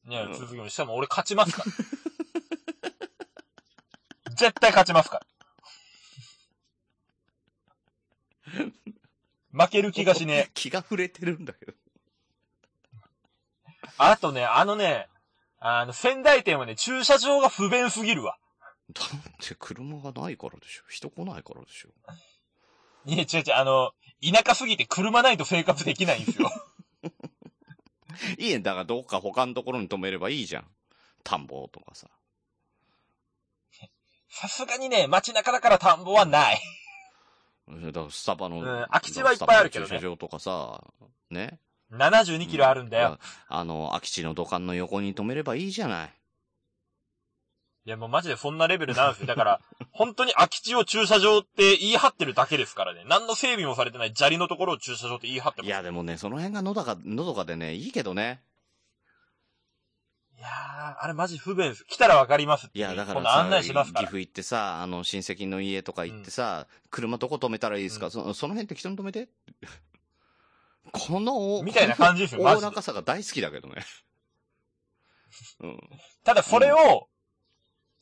いや、続きもしたらもう俺勝ちますから。[laughs] 絶対勝ちますから。[laughs] 負ける気がしねえ。[laughs] 気が触れてるんだけど。あとね、あのね、あの、仙台店はね、駐車場が不便すぎるわ。だって車がないからでしょ。人来ないからでしょ。いや、違う違う、あの、田舎すぎて車ないと生活できないんですよ。[laughs] いいえ、だからどっか他のところに止めればいいじゃん。田んぼとかさ。さすがにね、街中だから田んぼはない。だからスタバの、うん空き地はいっぱいあるけどね駐車場とかさ、ね。72キロあるんだよ。あの、空き地の土管の横に止めればいいじゃない。いや、もうマジでそんなレベルなんですよ。だから、[laughs] 本当に空き地を駐車場って言い張ってるだけですからね。何の整備もされてない砂利のところを駐車場って言い張ってます。いや、でもね、その辺がのどか、のどかでね、いいけどね。いやー、あれマジ不便です。来たらわかります。いや、だから今度案内しさ、ますから。岐阜行ってさ、あの、親戚の家とか行ってさ、車どこ止めたらいいですか、うんそのその辺適当に止めて。この、みたいな感じですよ、マジでおおら。かさが大好きだけどね。うん。[laughs] ただそれを、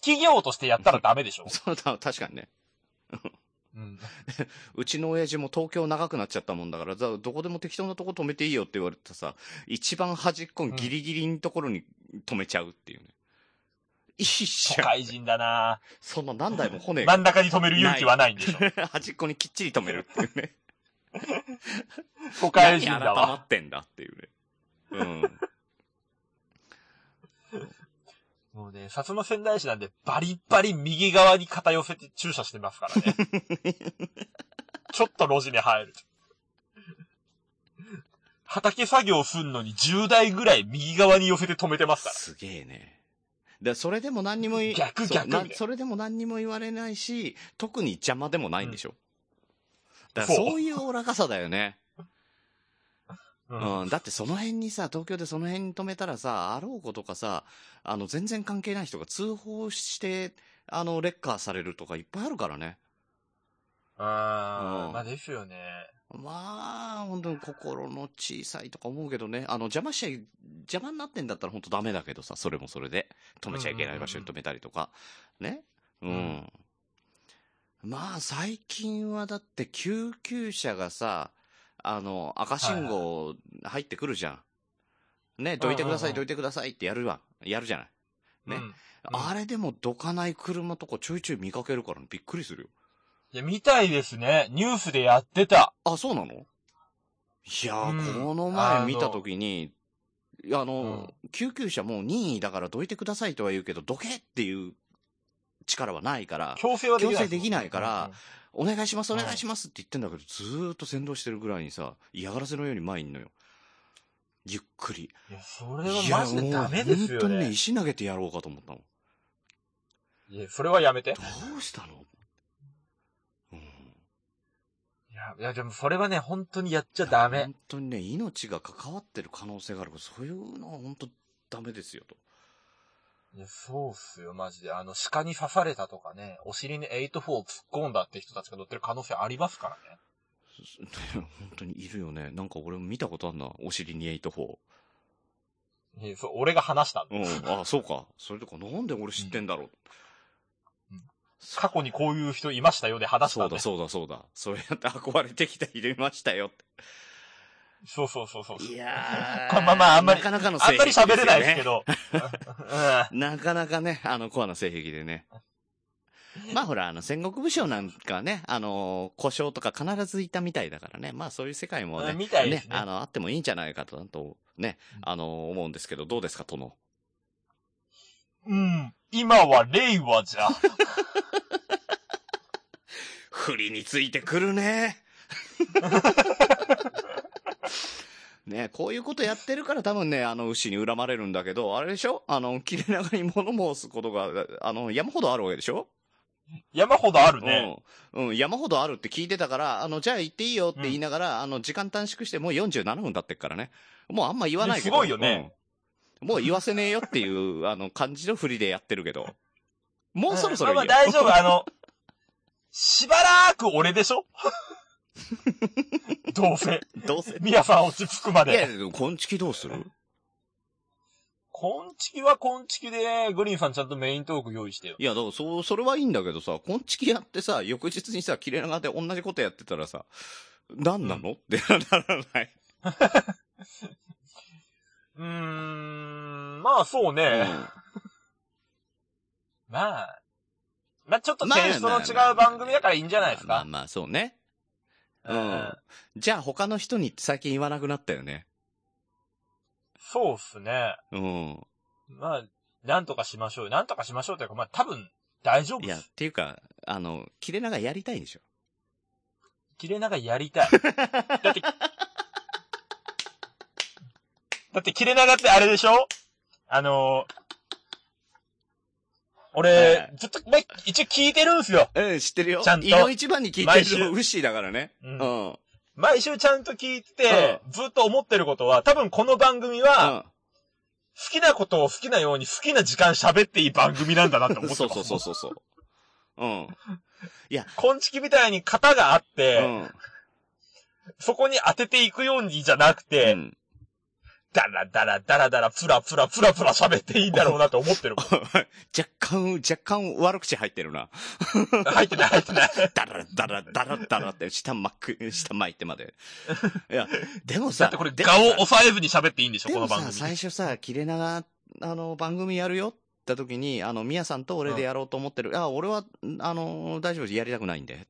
企業としてやったらダメでしょ？[laughs] そうだ、確かにね。うん。[laughs] うちの親父も東京長くなっちゃったもんだから、ざどこでも適当なとこ止めていいよって言われてさ、一番端っこのギリギリのところに止めちゃうっていうね。いいじゃん。都会人だなそんな何台も骨真ん中に止める勇気はないんでしょ？[laughs] 端っこにきっちり止めるっていうね。都会何改ま人だわ。ってんだっていうね。うん。もうね、薩摩仙台市なんでバリバリ右側に肩寄せて駐車してますからね。[laughs] ちょっと路地に入る。畑作業すんのに10台ぐらい右側に寄せて止めてますから。すげえね。で、それでも何にも言いそう逆逆なそれでも何にも言われないし、特に邪魔でもないんでしょ。だからそうそういうおおらかさだよね。うんうん、だってその辺にさ、東京でその辺に止めたらさ、あろうことかさ、あの、全然関係ない人が通報して、あの、レッカーされるとかいっぱいあるからね。うんあーまあですよね。まあ、本当に心の小さいとか思うけどね。あの、邪魔しちゃい、邪魔になってんだったら本当ダメだけどさ、それもそれで。止めちゃいけない場所に止めたりとか。ね。うん。うんまあ、最近はだって救急車がさ、あの、赤信号入ってくるじゃん。ね、どいてください、どいてくださいってやるわ。やるじゃない。ねうんあれでもどかない車とかちょいちょい見かけるからびっくりするよ。いや、見たいですね。ニュースでやってた。あ、そうなの？いやー、うんこの前見たときに、あの、うん救急車もう任意だからどいてくださいとは言うけど、どけっていう力はないから、強制はできない。強制できないからうんお願いします、お願いしますって言ってんだけど、ずーっと先導してるぐらいにさ、嫌がらせのように前にいんのよ。ゆっくり。いや、それはマジでダメですよいやもう本当にね、ね。石投げてやろうかと思ったもん。いや、それはやめて。どうしたの？うん。いや、いや、でもそれはね、本当にやっちゃダメ。本当にね、命が関わってる可能性があるから、そういうのは本当ダメですよと。いや、そうっすよ、マジで。あの、鹿に刺されたとかね、お尻に8-4を突っ込んだって人たちが乗ってる可能性ありますからね。[laughs] 本当にいるよね。なんか俺も見たことあんな。お尻に8-4。いやそう俺が話したんだうん。あ、そうか。それとか、なんで俺知ってんだろう。うん過去にこういう人いましたよで話しただそうんだ、そうだ、そうだ。そうやって憧れてきた人いましたよって。そうそうそうそう。いや [laughs] これまあまああんまりなかなかのあんまり喋れないですけど。[laughs] なかなかね、あの、コアな性癖でね。まあほら、あの、戦国武将なんかね、あの、故障とか必ずいたみたいだからね。まあそういう世界もね、うんみたいですねあの、あってもいいんじゃないかと、とね、あの、思うんですけど、どうですか、殿？うん。今は令和じゃ。[laughs] 振りについてくるね。ねこういうことやってるから多分ね、あの、牛に恨まれるんだけど、あれでしょ？あの、切れ長に物申すことが、あの、山ほどあるわけでしょ？山ほどあるね。うん。うん、山ほどあるって聞いてたから、あの、じゃあ行っていいよって言いながら、あの、時間短縮してもう47分経ってっからね。もうあんま言わないけど。すごいよねうんもう言わせねえよっていう、[laughs] あの、感じの振りでやってるけど。もうそろそろいいよ。まあまあ大丈夫。あの、[laughs] しばらく俺でしょ？[laughs] どうせ。どうせ。皆さん落ち着くまいや、で。でも、こんちきどうする？こんちきはこんちきで、グリーンさんちゃんとメイントーク用意してよ。いや、だから、そう、それはいいんだけどさ、こんちきやってさ、翌日にさ、切れ長で同じことやってたらさ、何なの、ってならない。[laughs] うーん、まあそうね。[laughs] まあ、まあちょっとテイストの違う番組だからいいんじゃないですか。まあまあ、そうね。うん。じゃあ他の人にって最近言わなくなったよね。そうっすね。うん。まあ、なんとかしましょうよ。なんとかしましょうというか、まあ多分大丈夫いや、っ。ていうか、あの、切れ長やりたいでしょ。切れ長やりたい。だって、[laughs] だって切れ長ってあれでしょ？あの俺、はいずっと、ま、一応聞いてるんすよ。うん、知ってるよ。ちゃんと胃の一番に聞いて毎週るのウッシーだからね。ううんん。うん。毎週ちゃんと聞いてて、ずっと思ってることは、多分この番組は、好きなことを好きなように好きな時間喋っていい番組なんだなって思って。[laughs] そうそうそうそうそう。うん。こんちきみたいに型があって、うん。そこに当てていくようにじゃなくて、うんダラダラダラダラプラプラプラプラ喋っていいんだろうなって思ってるもん。[laughs] 若干、若干悪口入ってるな。入ってない入ってない。ダラダラダラダラって下巻く、下巻いてまで。いや、でもださ、ってこれ、でもさ画を抑えずに喋っていいんでしょ、この番組。最初さ、切れ長、あの、番組やるよって時に、あの、みやさんと俺でやろうと思ってる。あ、俺は、あの、大丈夫です。やりたくないんで。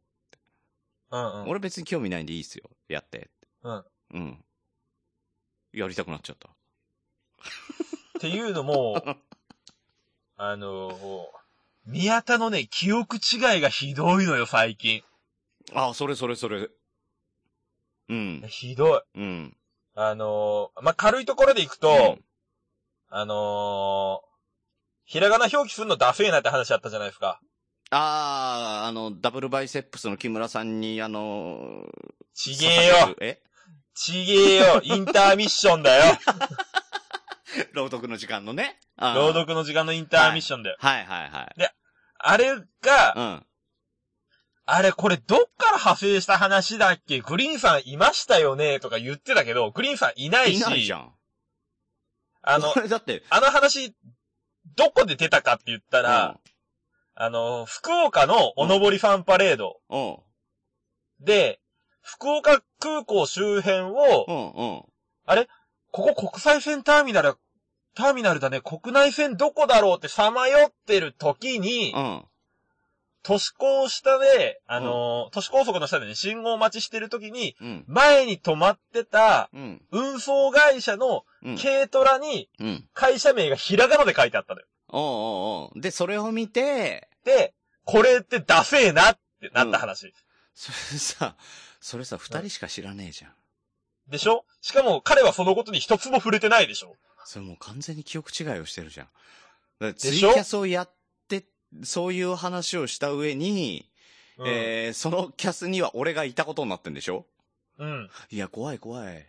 うんうん。俺別に興味ないんでいいっすよ。やって。うん。うん。やりたくなっちゃった。っていうのも、[laughs] あのー、宮田のね、記憶違いがひどいのよ、最近。あ、それそれそれ。うん。ひどい。うん。あのー、まあ、軽いところでいくと、うんあのー、ひらがな表記するのダセーなって話あったじゃないですか。あー、あの、ダブルバイセップスの木村さんに、あのちげえよ。え？ちげえよ。インターミッションだよ。[laughs] 朗読の時間のね。朗読の時間のインターミッションだよ。はいはいはい。あれが、うん。あれこれどっから派生した話だっけ？グリーンさんいましたよね？とか言ってたけど、グリーンさんいないし、いないじゃん。あの [laughs] だって、あの話、どこで出たかって言ったら、あの、福岡のおのぼりファンパレードうん。うん。で、福岡空港周辺を、うん。うん。ここ国際線ターミナル、ターミナルだね、国内線どこだろうってさまよってる時に、うん。都市高下で、あのー都市高速の下でね、信号待ちしてる時に、うん。前に止まってたうん。運送会社のうん。軽トラにうん。会社名がひらがなで書いてあったのよ。おうおうおうで、それを見て、で、これってダセーなってなった話。それさ、それさ、二人しか知らねえじゃん。でしょ？しかも彼はそのことに一つも触れてないでしょ？それもう完全に記憶違いをしてるじゃん。だからツでしょイキャスをやってそういう話をした上に、うん。えー、そのキャスには俺がいたことになってんでしょ？うん。いや、怖い怖い。怖い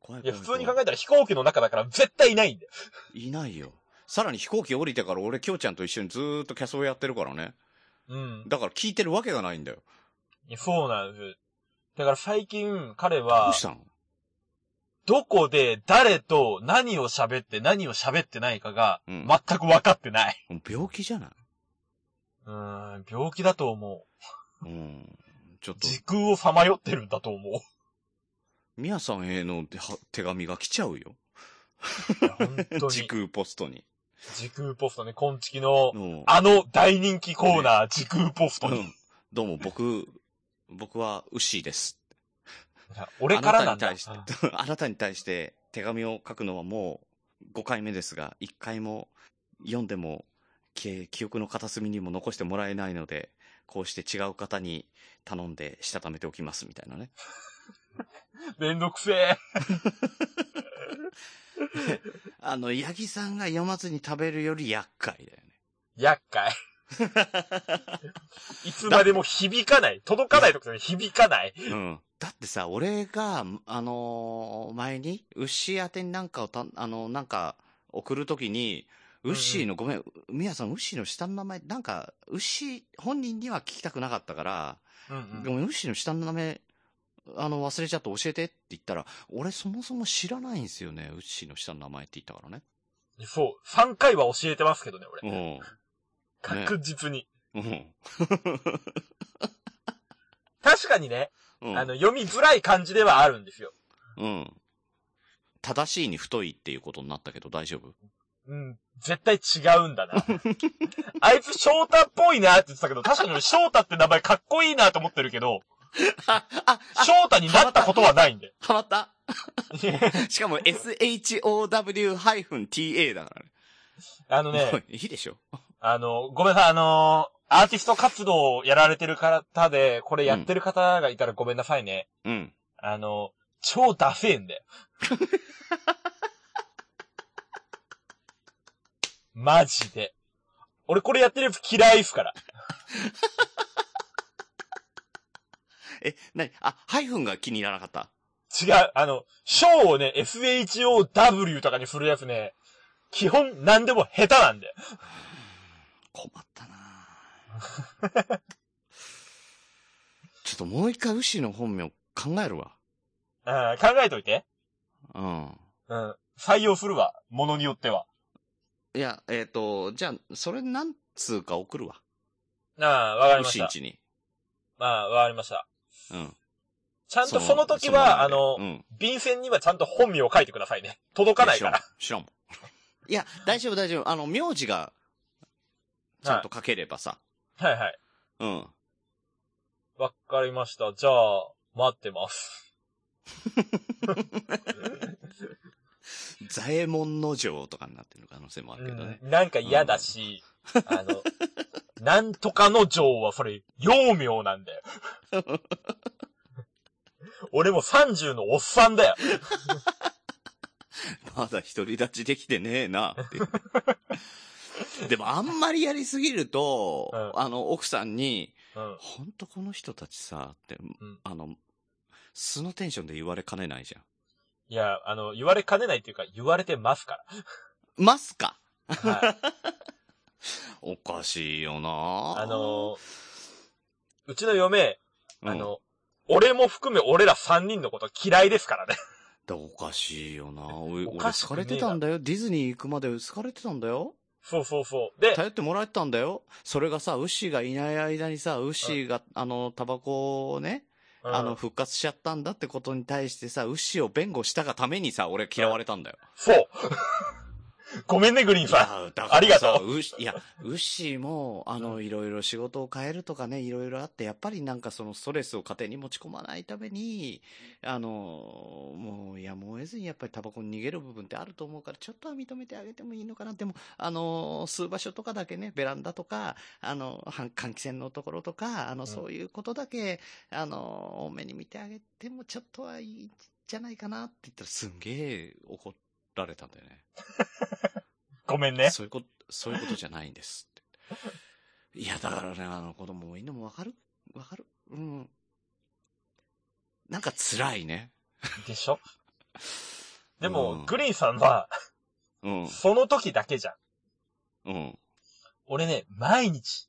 怖いいや、普通に考えたら飛行機の中だから絶対いないんだよ。いないよ。さらに飛行機降りてから俺、きょうちゃんと一緒にずーっとキャスをやってるからね。うん。だから聞いてるわけがないんだよ。いやそうなんです。だから最近、彼どはうし、たの？どこで誰と何を喋って何を喋ってないかが、うん全く分かってない。病気じゃない？うーん、病気だと思う。うん。ちょっと、時空をさまよってるんだと思う。みやさんへの手手紙が来ちゃうよ。いや本当に。[laughs] 時空ポストに。時空ポストね、今月の、うんあの大人気コーナー、時空ポストに。うんどうも、僕、僕はウッシーです。俺からなんだ。あなたに対して、[laughs] あなたに対して手紙を書くのはもう5回目ですが、1回も読んでも、記記憶の片隅にも残してもらえないので、こうして違う方に頼んでしたためておきます、みたいなね。めんどくせえ。[laughs] あの、ヤギさんが読まずに食べるより厄介だよね。厄介。[laughs] いつまでも響かない。届かないところに響かない。うん。だってさ、俺が、あのー前に、ウッシー宛てになんかをた、あのなんか、送るときに、ウッシーの、ごめん、みやさん、ウッシーの下の名前、なんか、ウッシー、本人には聞きたくなかったから、うんごめん、ウッシーの下の名前、あの、忘れちゃって教えてって言ったら、俺そもそも知らないんですよね、ウッシーの下の名前って言ったからね。うん。そう。3回は教えてますけどね、俺。うん。確実に。うん。確かにね、うん。あの、読みづらい感じではあるんですよ。うん。正しいに太いっていうことになったけど大丈夫？うん。絶対違うんだな。[laughs] あいつ翔太っぽいなって言ってたけど、確かに俺翔太って名前かっこいいなと思ってるけど、あ、あ、翔太になったことはないんで。はまった？[laughs] しかも SHOW-TA だからね。あのねいいでしょ。あの、ごめんなさい、あのーアーティスト活動をやられてる方で、これやってる方がいたらごめんなさいね。うん。あの、超ダセえんだよ。[laughs] マジで。俺これやってるやつ嫌いっすから。[laughs] え、なにあ、ハイフンが気に入らなかった？違う。あの、ショーをね、SHOW とかにするやつね、基本何でも下手なんだよ。困ったな [laughs] ちょっともう一回牛の本名考えるわ。うん、考えといて。うん。うん。採用するわ。ものによっては。いや、えっ、と、じゃあ、それ何通か送るわ。ああ、わかりました。牛んちに。ああ、わかりました。うん。ちゃんとその時は、あの、うん。便箋にはちゃんと本名を書いてくださいね。届かないから。知らん。知らんもん。いや、大丈夫大丈夫。あの、名字が、ちゃんと書ければさ。はいはい。うん。わかりました。じゃあ、待ってます。左衛門の城とかになってる可能性もあるけどね。うん、なんか嫌だし、あの、なんとかの城はそれ、幼名なんだよ。[laughs] 俺も30のおっさんだよ。[laughs] まだ独り立ちできてねえなって。[laughs] でもあんまりやりすぎると、うんあの、奥さんに、うん。ほんとこの人たちさ、って、んあの、素のテンションで言われかねないじゃん。いや、あの、言われかねないっていうか、言われてますか。[laughs] ますか？らはい。[laughs] おかしいよなあの、うちの嫁、うんあの、俺も含め俺ら3人のこと嫌いですからね。だおかしいよなおい俺おかしく好かねえなれてたんだよ。ディズニー行くまで好かれてたんだよ。そうそうそう。で、頼ってもらえてたんだよ。それがさ、ウッシーがいない間にさ、ウッシーが、あの、タバコをね、うんあの、復活しちゃったんだってことに対してさ、ウッシーを弁護したがためにさ、俺嫌われたんだよ。そう。[laughs] ごめんね、グリーンいさや、だからありがさとウッシーいや、ウッシーも、あの、いろいろ仕事を変えるとかね、いろいろあって、やっぱりなんかそのストレスを家庭に持ち込まないために、あの、もう、やむを得ずにやっぱりタバコに逃げる部分ってあると思うから、ちょっとは認めてあげてもいいのかな。でも、あの、吸う場所とかだけね、ベランダとか、あの、換換気扇のところとか、あの、ん。そういうことだけ、あの、多めに見てあげてもちょっとはいいんじゃないかなって言ったら、すんげえ怒られたんだよね。[laughs] ごめんね。そういうこと、そういうことじゃないんですって。いや、だからね、あの子供もいいのもわかる？わかる？うん。なんか辛いね。でしょ？[laughs] でも、うんグリーンさんは、うん。その時だけじゃん。うん。俺ね、毎日。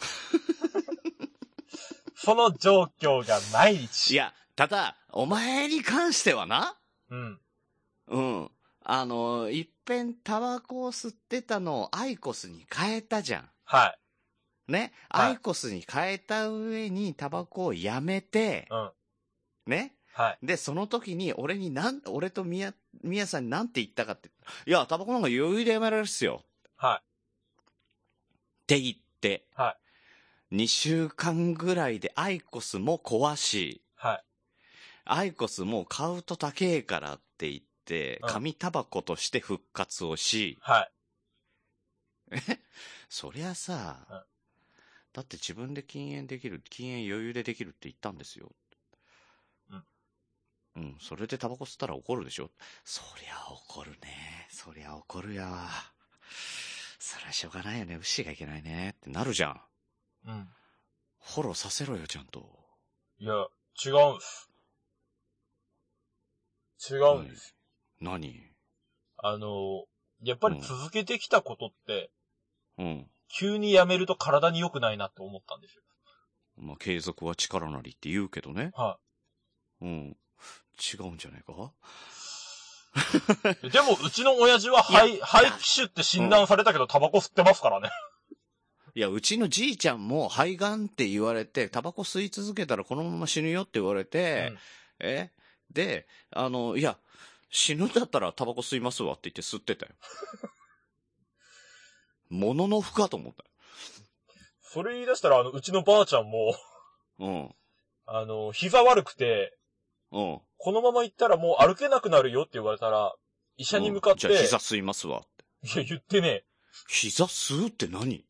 [laughs] その状況が毎日。いや、ただ、お前に関してはな、うん。うん。あの、いっぺんタバコを吸ってたのをアイコスに変えたじゃん。はい。ね？はいアイコスに変えた上にタバコをやめて、うん。ね？はい。で、その時に俺になん、俺と宮、宮さんになんて言ったかって、いや、タバコなんか余裕でやめられるっすよ。はい。って言って、は2週間ぐらいでアイコスも壊し、はい。アイコスも買うと高えからって言っ紙タバコとして復活をし、はい。[laughs] そりゃさ、うんだって自分で禁煙できる、禁煙余裕でできるって言ったんですよ。うん。うん、それでタバコ吸ったら怒るでしょ？そりゃ怒るね。そりゃ怒るよ。そりゃしょうがないよね。牛がいけないね。ってなるじゃん。うん。フォローさせろよ、ちゃんと。いや、違うんです。違うんです。何？あの、やっぱり続けてきたことって、うん。急にやめると体に良くないなって思ったんですよ。まあ、継続は力なりって言うけどね。はうん。違うんじゃないか？い。[laughs] でも、うちの親父は肺、肺気腫って診断されたけど、タバコ吸ってますからね。[laughs] いや、うちのじいちゃんも肺がんって言われて、タバコ吸い続けたらこのまま死ぬよって言われて、え？で、あの、いや、死ぬんだったらタバコ吸いますわって言って吸ってたよ。[laughs] もののふかと思ったそれ言い出したら、あの、うちのばあちゃんも、よ。うん。あの、膝悪くて、うん。このまま行ったらもう歩けなくなるよって言われたら、医者に向かって、うんじゃあ膝吸いますわって。いや、言ってね膝吸うって何？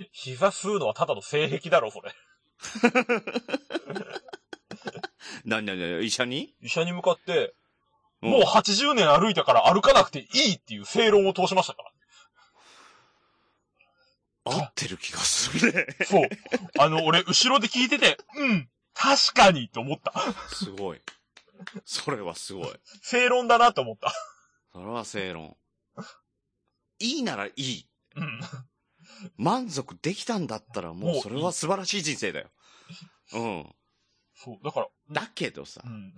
え、膝吸うのはただの性癖だろ、それ。[laughs] 何何何？医者に、医者に向かって、うんもう80年歩いたから歩かなくていいっていう正論を通しましたから。合ってる気がするね。そう。あの、俺、後ろで聞いてて、うん、確かにって思った。すごい。それはすごい。正論だなって思った。それは正論。いいならいい。うん。満足できたんだったらももううそれは素晴らしい人生だよ。うん。そう。だから、だけどさう、ん。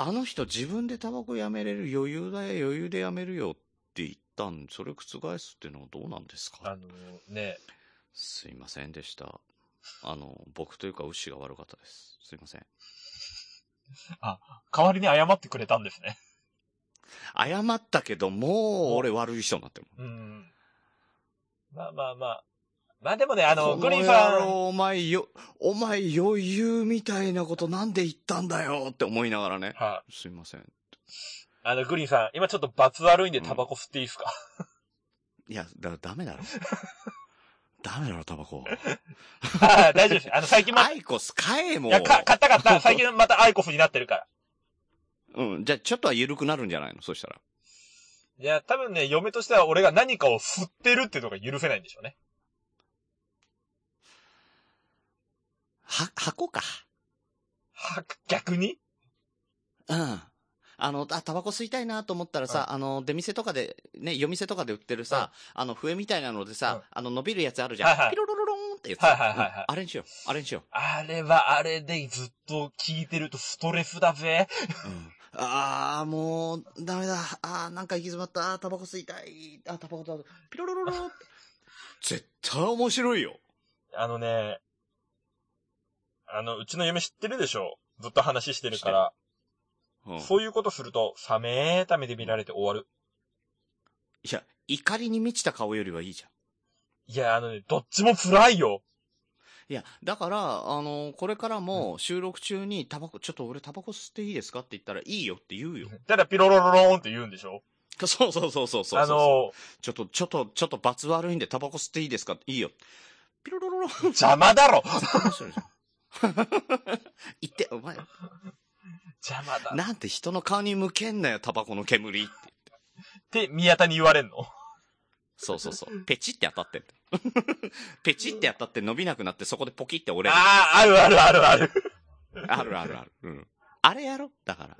あの人自分でタバコやめれる余裕だよ、余裕でやめるよって言ったんそれ覆すっていうのはどうなんですか？あのね、すいませんでした。あの、僕というか牛が悪かったです。すいません。代わりに謝ってくれたんですね。謝ったけど、もう俺悪い人になってるもん。うん。まあまあまあ。まあでもね、あの、こグリーンさん、お前よ、お前余裕みたいなことなんで言ったんだよって思いながらね。はい。すいません。あの、グリーンさん、今ちょっと罰悪いんでタバコ吸っていいですか、いや、だ、ダメだろ。[laughs] ダメだろ、タバコ。ああ、大丈夫です。あの、最近ま、いアイコス買えもう。や、か、買った買った。最近またアイコスになってるから。うん。じゃあ、ちょっとは緩くなるんじゃないの？そしたら。いや、多分ね、嫁としては俺が何かを吸ってるっていうのが許せないんでしょうね。は、箱か。は、逆に？うん。あの、あ、タバコ吸いたいなと思ったらさ、あの、出店とかで、ね、夜店とかで売ってるさ、あの、笛みたいなのでさ、うんあの、伸びるやつあるじゃん。はいはいピロロロローンってやつ。はいはいはいはいうんあれにしよう。あれにしよあれはあれでずっと聞いてるとストレスだぜ。う。うん。あー、もう、ダメだ。あー、なんか行き詰まった。あータバコ吸いたい。あ、タバコだ。ピロロロロって [laughs] 絶対面白いよ。あのね、あの、うちの嫁知ってるでしょ？ずっと話してるから。うん。そういうことすると、冷めた目で見られて終わる。いや、怒りに満ちた顔よりはいいじゃん。いや、あのね、どっちも辛いよ。いや、だから、あの、これからも収録中にタバコ、ちょっと俺タバコ吸っていいですかって言ったらいいよって言うよ。ただピロロロローンって言うんでしょ？そうそうそうそうそうあの、ちょっと、ちょっと、ちょっと罰悪いんでタバコ吸っていいですかいいよ。ピロロロロ。邪魔だろ面白いじゃん [laughs] 言って、お前、邪魔だ。っなんて人の顔に向けんなよ、タバコの煙って。て宮田に言われんの？そうそうそう。ペチって当たってん [laughs] ペチってやったって伸びなくなってそこでポキって折れる。ああ、あるあるあるある。あるあるある。うん。あれやろ？だから。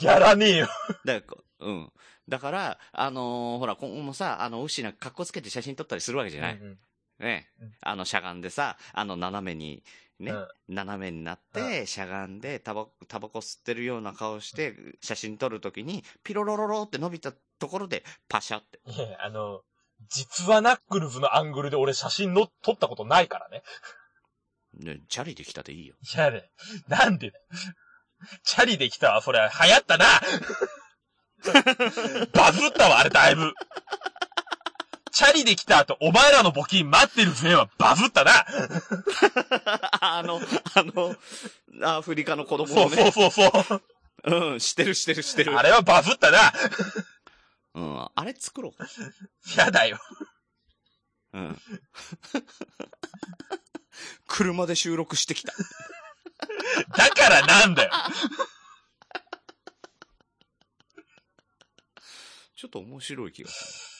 やらねえよ。だから、うん。だから、あのーほら、今後もさ、あの、牛なんか格好つけて写真撮ったりするわけじゃない？うんねうん。あの、しゃがんでさ、あの、斜めに、ね、うん斜めになって、しゃがんで、タバコ、タバコ吸ってるような顔して、写真撮るときに、ピロロロロって伸びたところで、パシャって。あの、実はナックルズのアングルで俺写真の撮ったことないからね。ね、チャリできたでいいよ。いやね、なんでだよチャリできたわ、それ、流行ったな [laughs] バズったわ、あれだいぶ。チャリできた後、お前らの募金待ってるぜはバズったな [laughs] あの、あの、アフリカの子供そうをね。そうそうそう。うん、してるしてるしてる。あれはバズったなうん、あれ作ろやだよ。う。うん。[laughs] 車で収録してきた。だからなんだよ。ちょっと面白い気がする。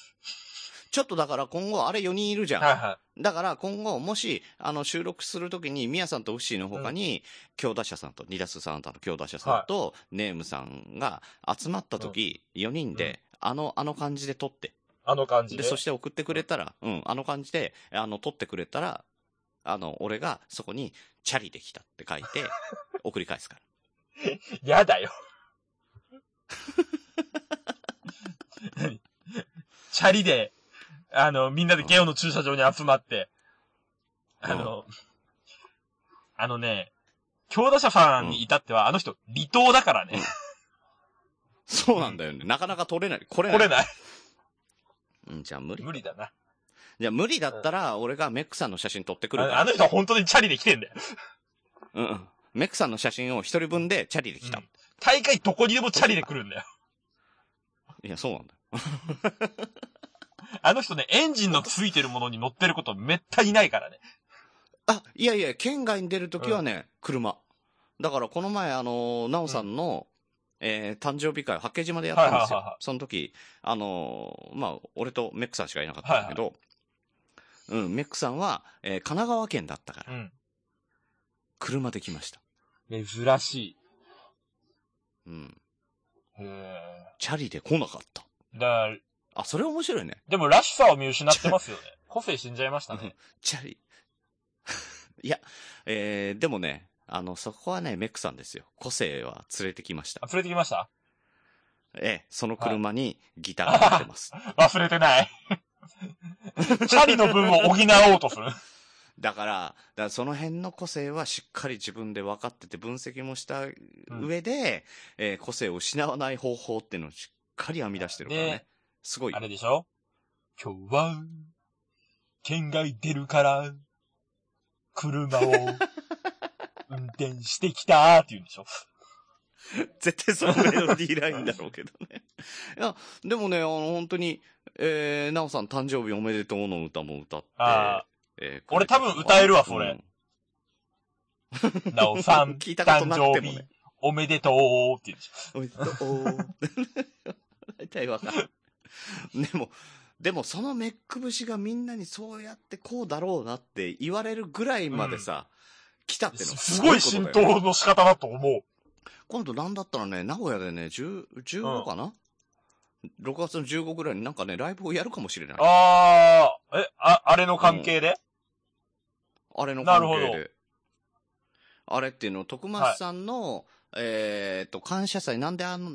ちょっとだから今後、あれ4人いるじゃん。はいはだから今後、もし、あの、収録するときに、ミヤさんとウッシーの他に、強打者さんと、ニダスサンタの強打者さんと、ネームさんが集まったとき、4人で、あの、あの感じで撮って。い。あの感じで、で。そして送ってくれたら、うん、あの感じで、あの、撮ってくれたら、あの、俺がそこに、チャリできたって書いて、[laughs] 送り返すから。やだよ。[laughs] 何？チャリで、あの、みんなでゲオの駐車場に集まって、あの、あのね、強打者さんに至っては、あの人、離島だからね。そうなんだよね。なかなか撮れない。これない。来れない。うん、じゃあ無理。無理だな。じゃあ無理だったら、俺がメックさんの写真撮ってくるから。ああの人は本当にチャリで来てんだよ。うんうん。メックさんの写真を一人分でチャリで来た。うん大会どこにでもチャリで来るんだよ。いや、そうなんだよ。あの人ね、エンジンのついてるものに乗ってることめったにないからね。あ、いやいや、県外に出るときはね、車。だからこの前、あの、なおさんの、えー誕生日会を八景島でやったんですよ。はいはいはいはいその時、あのーまあ、俺とメックさんしかいなかったんだけど、うん、メックさんは、えー神奈川県だったから、うん。車で来ました。珍しうん。い。へチャリで来なかった。ーだから、あ、それ面白いね。でもらしさを見失ってますよね。[laughs] 個性死んじゃいましたね。チャリ。[laughs] いや、えー、でもね、あの、そこはね、メックさんですよ。個性は連れてきましたあ。連れてきました？ええ、その車にギターが乗ってます。[laughs] 忘れてない。チャリの分を補おうとする。だから、だからその辺の個性はしっかり自分で分かってて分析もした上で、えー個性を失わない方法っていうのをしっかり編み出してるからね。ねすごいあ。れでしょ？今日は、県外出るから、車を [laughs] 運転してきたーって言うんでしょ？絶対そのメロディーラインだろうけどね。[laughs] いや、でもね、あの、本当に、えー、なおさん誕生日おめでとうの歌も歌って、あえー俺多分歌えるわそれ。うんなおさん、[laughs] 聞いたこと誕なくてもね生日、おめでとうって言うんでしょ？おめでとう。大体わかる。[laughs] でも、でもそのメック節がみんなにそうやってこうだろうなって言われるぐらいまでさ、来たってのはすごい浸透の仕方だと思う。今度なんだったらね、名古屋でね、10 15かな、?6 月の15ぐらいになんかね、ライブをやるかもしれない。あー、え、あ、あれの関係で、あれの関係なるほで。あれっていうの、徳松さんの、えーっと、感謝祭、なんであの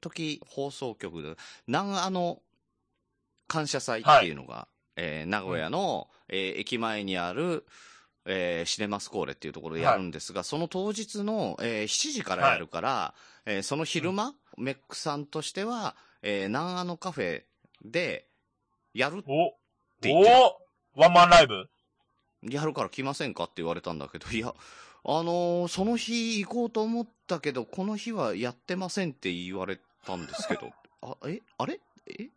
時放送局で、なんあの感謝祭っていうのが、えー名古屋の、えー駅前にある、えーシネマスコーレっていうところでやるんですが、その当日の、えー7時からやるから、えーその昼間、メックさんとしては、えー、南あのカフェでやる、お、て言ってる。おワンマンライブ？やるから来ませんかって言われたんだけど、いや、あのーその日行こうと思ったけど、この日はやってませんって言われたんですけど、[laughs] あ、え、あれ？え？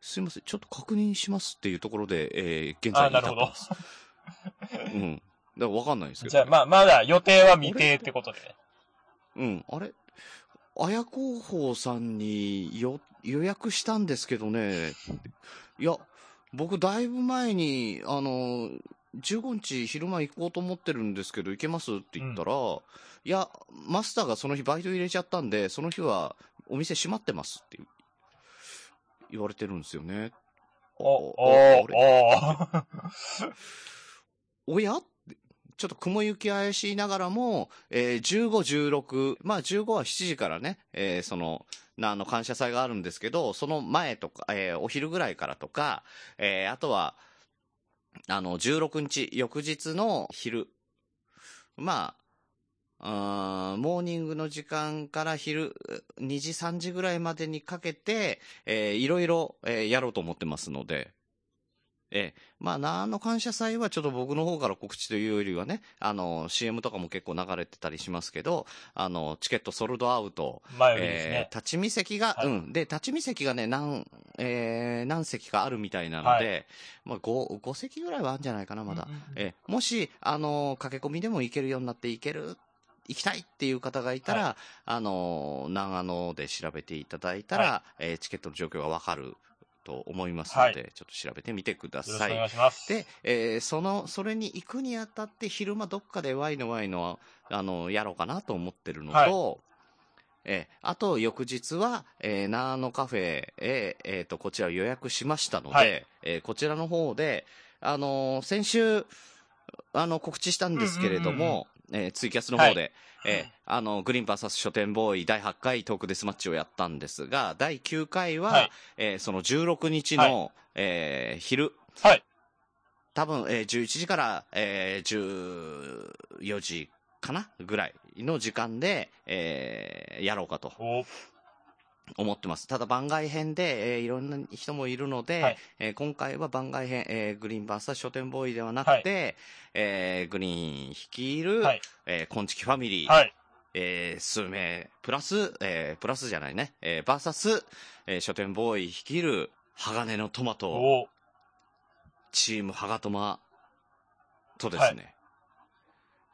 すいません、ちょっと確認しますっていうところで、えー、現在に至ってます。うん。だからわかんないですけど。じゃあ、まあ、まだ予定は未定ってことでね。うん、あれ？綾広報さんによ予約したんですけどね、いや、僕だいぶ前に、あの、15日昼間行こうと思ってるんですけど、行けます？って言ったら、いや、マスターがその日バイト入れちゃったんで、その日はお店閉まってますって言われてるんですよね。お、おお、あれ？お、[laughs] おや？ちょっと雲行き怪しいながらも、えー15、16、まあ15は7時からね、えーその、なあの感謝祭があるんですけど、その前とか、えーお昼ぐらいからとか、えーあとは、あの、16日、翌日の昼、まあ、モーニングの時間から昼2時、3時ぐらいまでにかけて、えーいろいろ、えーやろうと思ってますので、ええ、まあ、なの感謝祭はちょっと僕の方から告知というよりはね、あの、CM とかも結構流れてたりしますけど、あの、チケットソルドアウト、前よりですね。えー立ち見席が、はい。うん。で、立ち見席がね、何、えー何席かあるみたいなので、まあ、5、5席ぐらいはあるんじゃないかな、まだ。うんうんうん。えーもし、あの、駆け込みでも行けるようになって行ける、行きたいっていう方がいたら、はあの、長野で調べていただいたら、はえーチケットの状況がわかると思いますので、はちょっと調べてみてください。お願いします。で、えーその、それに行くにあたって昼間どっかでワイのワイの、あの、やろうかなと思ってるのと、はい。えーあと翌日は、えー、ナーノカフェへ、えーと、こちら予約しましたので、はい。えーこちらの方で、あのー先週、あの、告知したんですけれども、えーツイキャスの方で、はいえーあの、グリーンバーサス書店ボーイ第8回トークデスマッチをやったんですが、第9回は、はい。えーその16日の、はえー昼、はい。多分、えー11時から、えー14時かなぐらいの時間で、えーやろうかと。お、思ってます。ただ番外編で、えーいろんな人もいるので、はいえー今回は番外編、えーグリーンバーサス書店ボーイではなくて、えーグリーン率いる、はい。えー、こんちきファミリー、はい。えー数名、プラス、えープラスじゃないね、えーバーサス、えー書店ボーイ率いる、鋼のトマト、お、チームハガトマとですね、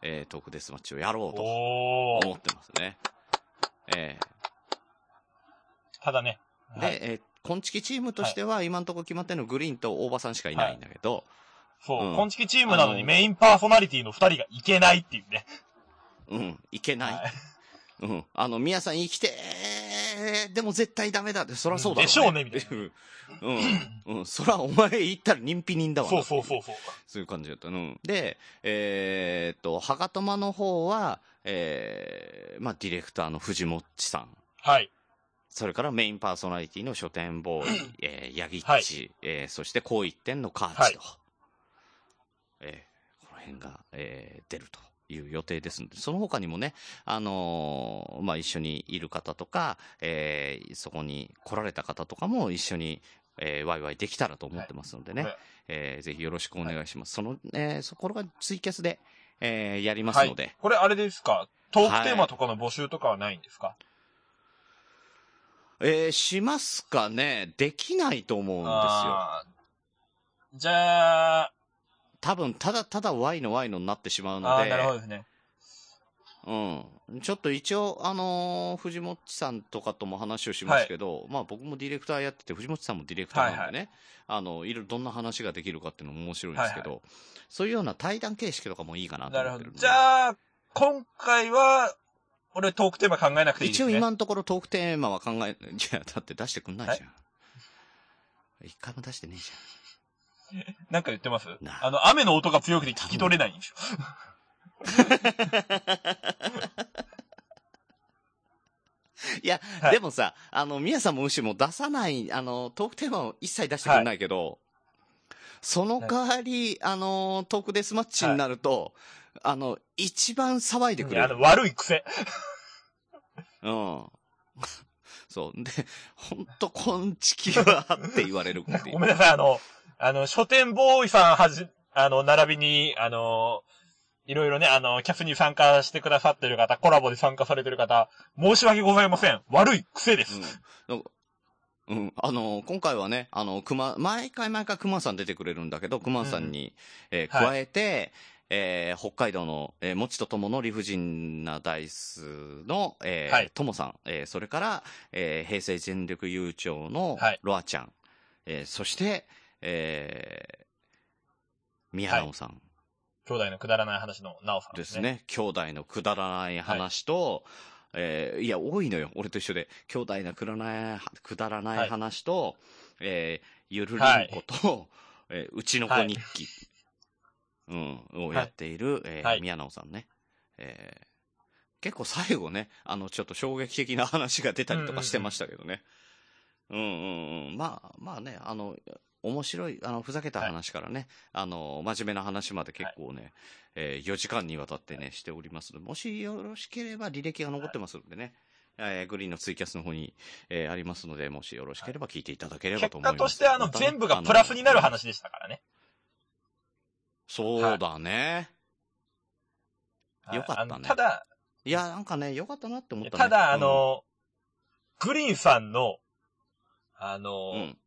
えートークデスマッチをやろうとお思ってますね。えただね。ーで、はいえー、コンチキチームとしては、今のところ決まってるのグリーンと大場さんしかいないんだけど、そう、うんコンチキチームなのにメインパーソナリティの二人がいけないっていうね。うん、いけない。はいうん。あの、宮さん生きてーでも絶対ダメだって、そらそうだろでしょうねみたいな。うん。うん。そらお前言ったら人否人だわな。そうそうそうそう。そういう感じだった。うん。で、えーっと、はがとまの方は、えー、まあ、ディレクターの藤もっちさん。はい。それからメインパーソナリティの書店ボーイ、えー、ヤギッチ、はい。えーそしてこう一点のカーチと。えーこの辺が、えー出るという予定ですので、その他にもね、あのーまあ、一緒にいる方とか、えーそこに来られた方とかも一緒に、えーワイワイできたらと思ってますのでね、はい。えーぜひよろしくお願いします。その、えーそこがツイキャスで、えーやりますはい。ので、。これあれですか？トークテーマとかの募集とかはないんですか、えーしますかね？できないと思うんですよ。じゃあ、多分、ただただ Y の Y のになってしまうので、なるほどですね。うん。ちょっと一応、あのー藤本さんとかとも話をしますけど、まあ僕もディレクターやってて、藤本さんもディレクターなんでね、あの、いろいろどんな話ができるかっていうのも面白いんですけど、そういうような対談形式とかもいいかなとなるほど思ってるん。で。じゃあ、今回は、俺トークテーマ考えなくていいですね。一応今のところトークテーマは考え、いや、だって出してくんないじゃん。一回も出してねえじなんか言ってます？なあの、雨の音が強くて聞き取れないんですよ。ゃん。いや、はいでもさ、あの、宮さんも牛も出さない、あの、トークテーマを一切出してくんないけど、その代わり、あの、トークデスマッチになると、あの、一番騒いでくれる。あの、悪い癖。うん。[laughs] そう。で、ほんと、こんちきはって言われるっていうごめんなさい、あの、あの、書店ボーイさんはじ、あの、並びに、あの、いろいろね、あの、キャスに参加してくださってる方、コラボで参加されてる方、申し訳ございません。悪い癖です。うん。うん、あの、今回はね、あの、熊、毎回毎回熊さん出てくれるんだけど、熊さんに、えーはい加えて、えー北海道の、えー、もちとともの理不尽なダイスの、えーはい。ともさん、えーそれから、えー平成全力悠長のはい。ロアちゃん、えーそして、えー、宮直さん。兄弟のくだらない話のなおさんでですすね。ね。兄弟のくだらない話と、えーいや、多いのよ。俺と一緒で。兄弟のくだらない、くだらない話と、えーゆるりんこと、えーうちの子日記、うん、をやっている、えーはい宮直さんね。えー結構最後ね、あの、ちょっと衝撃的な話が出たりとかしてましたけどね。うんうんうん。まあ、まあね、あの、面白い、あの、ふざけた話からね、あの、真面目な話まで結構ね、えー4時間にわたってね、しておりますので、もしよろしければ履歴が残ってますのでね、えーグリーンのツイキャスの方に、えーありますので、もしよろしければ聞いていただければ結と思います。果としてあの、全部がプラスになる話でしたからね。そうだね。はいよかったねただ、いや、なんかね、よかったなって思ったね。ただ、あの、グリーンさんの、あうん、の、うん。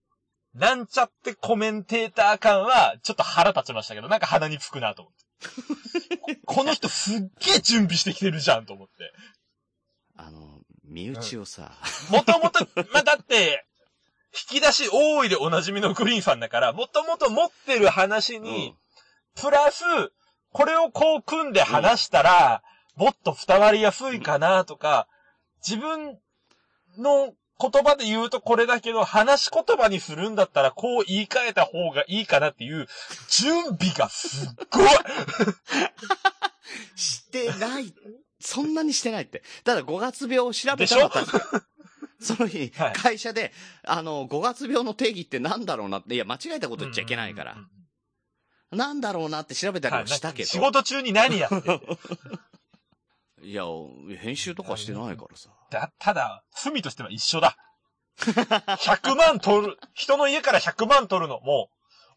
なんちゃってコメンテーター感は、ちょっと腹立ちましたけど、なんか鼻につくなと思って。こ [laughs] この人すっげえ準備してきてるじゃんと思って。あの、身内をさ、もともと、まあ、だって、引き出し多いでおなじみのグリーンさんだから、もともと持ってる話に、プラス、これをこう組んで話したら、もっと伝わりやすいかなとか、自分の言葉で言うとこれだけど、話し言葉にするんだったらこう言い換えた方がいいかなっていう、準備がすっごいしてない。そんなにしてないって。ただ5月病を調べたらその日、はい会社で、あの、5月病の定義ってなんだろうなって、いや、間違えたこと言っちゃいけないからうんうん。なんだろうなって調べたりはいもしたけど。仕事中に何やってて [laughs] いや、編集とかしてないからさ。だ、ただ、罪としては一緒だ。100万取る、人の家から100万取るのも、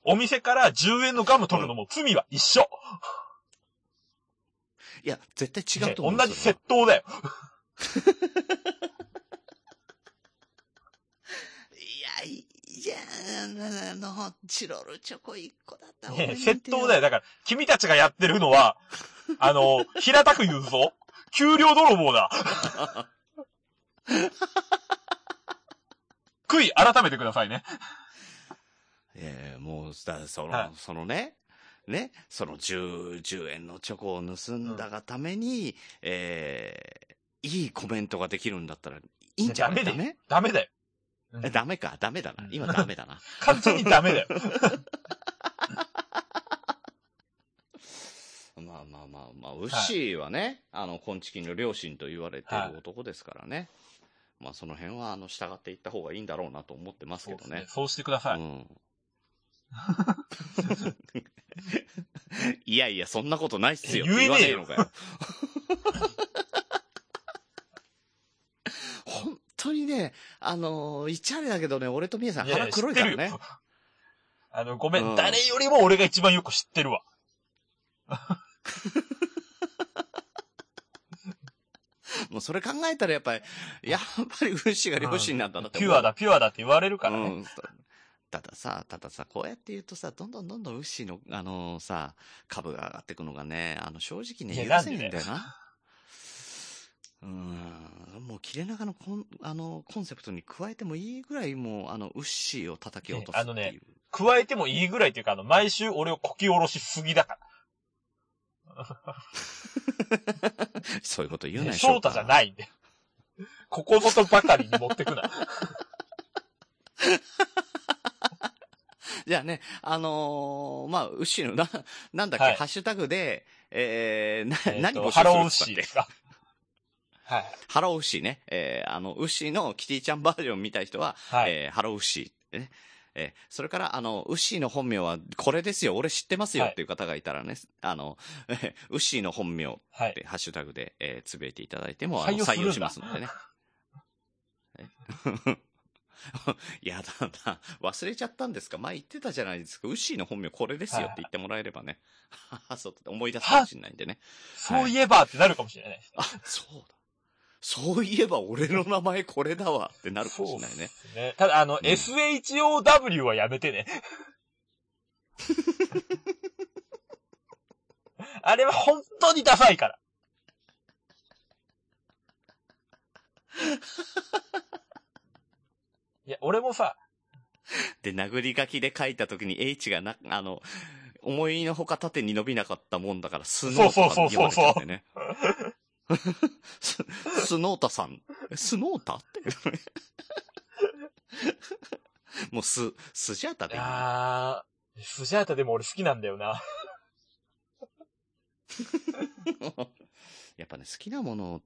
お店から10円のガム取るのも罪は一緒。いや、絶対違うとね思う。同じ窃盗だよ。[laughs] いや、いや、あの、チロルチョコ1個だったね窃盗だよ。だから、君たちがやってるのは、あの、平たく言うぞ。給料泥棒だ。悔い改めてくださいね。ええもう、だその、はいそのね、ね、その10、10円のチョコを盗んだがために、ええいいコメントができるんだったら、いいんじゃないダメダメダメだよ。えダメか、ダメだな。今ダメだな。[laughs] 完全にダメだよ。[laughs] まあまあまあまあ、ウッシーはね、あの、コンチキの両親と言われている男ですからね。まあその辺は、あの、従っていった方がいいんだろうなと思ってますけどねそうね。。そうしてください。うん。[laughs] いやいや、そんなことないっすよ。言えねえのかよ。本当にね、あのー、言っちゃあれだけどね、俺とみやさん腹黒いからねよ。[laughs] あの、ごめん,、うん誰よりも俺が一番よく知ってるわ。[laughs] もうそれ考えたらやっぱり、やっぱりウッシーが両親なんだなって思う。ピュアだ、ピュアだって言われるからね。うん。たださ、たださ、こうやって言うとさ、どんどんどんどんウッシーの、あのさ、株が上がっていくのがね、あの、正直ね、許せないんだよな。うーん、もう切れ長のコン、あの、コンセプトに加えてもいいぐらいもう、あの、ウッシーを叩き落とすっていう。ねあのね加えてもいいぐらいっていうか、あの、毎週俺をこき下ろしすぎだか [laughs] そういうこと言うなよ。翔太じゃないんで。ここぞとばかりに持ってくな。[laughs] じゃあね、あのーまあ、ウッシーのな、なんだっけ、はいハッシュタグで、えー、な、えーと何募集するっーですか？はい。ハローウッシーね。えー、あの、ウッシーのキティちゃんバージョン見たい人は、はい。えー、ハローウッシー。ね。えーそれから、あの、ウッシーの本名はこれですよ、俺知ってますよはいっていう方がいたらね、あの、えーウッシーの本名っはい。てハッシュタグで、えーつぶえていただいても、あの採用しますのでね。え？[laughs] やだな。忘れちゃったんですか？前言ってたじゃないですか。ウッシーの本名これですよって言ってもらえればね。[laughs] そう思い出すかもしれないんでね。そういえばってなるかもしれないです。あ、そうだ。そういえば俺の名前これだわってなるかもしれないね。ね。ただ、あの、ん SHOW はやめてね。[laughs] あれは本当にダサいから。[laughs] いや、俺もさ、で、殴り書きで書いた時に H がな、あの、思いのほか縦に伸びなかったもんだから、スノータとか呼ばれちゃうんで [laughs] ね。ススノータさん。えスノータって。もうス、スジャータいでいい。スジャータでも俺好きなんだよな。[laughs] やっぱね、好きなものを、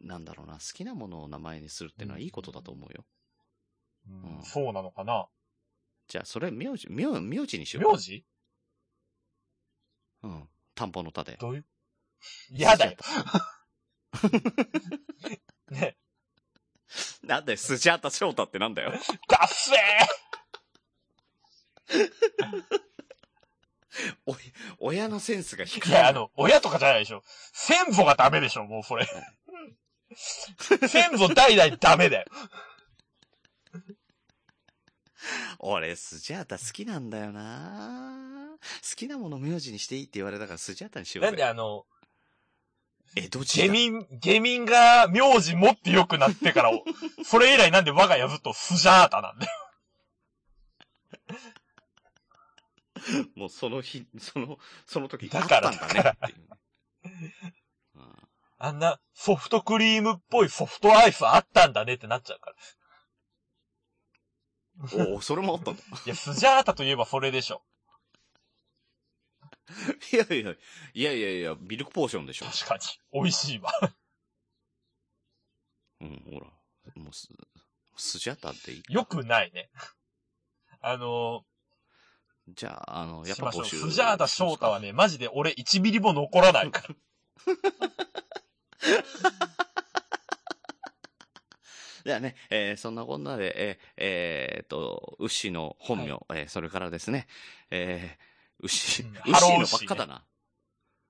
なんだろうな、好きなものを名前にするっていうのはいいことだと思うよ。うんうんそうなのかな。じゃあ、それ、名字、名、名字にしよう。名字？うん。田んぼの田で。どういう？嫌だよ。ね、[laughs] なんだよ、スジャータ翔太ってなんだよ。ダッセおい、親のセンスがーい光る。や、あの、親とかじゃないでしょ。先祖がダメでしょ、もうそれ。先祖代々ダメだよ。俺、スジャータ好きなんだよな好きなもの名字にしていいって言われたからスジャータにしようぜ。なんであの、江戸時代。下民、下民が名字持って良くなってから、[laughs] それ以来なんで我が家ずっとスジャータなんだよ。もうその日、その、その時、だからあったんだねっていう。うんあんなソフトクリームっぽいソフトアイスあったんだねってなっちゃうから。おお、それもあったんだ。いや、スジャータといえばそれでしょ。いやいや、いやいやいや、ミルクポーションでしょ。確かに。美味しいわ。うん、ほら。もうす、スジャータっていい。よくないね。あのじゃあ、あの、ー、やっしましょう。ぱ募集。スジャータ翔太はね、マジで俺1ミリも残らないから。じゃあね、えーそんなこんなで、えーえーっと、牛の本名、えーそれからですね、えーウッシー、うんウッシーのばっかだな。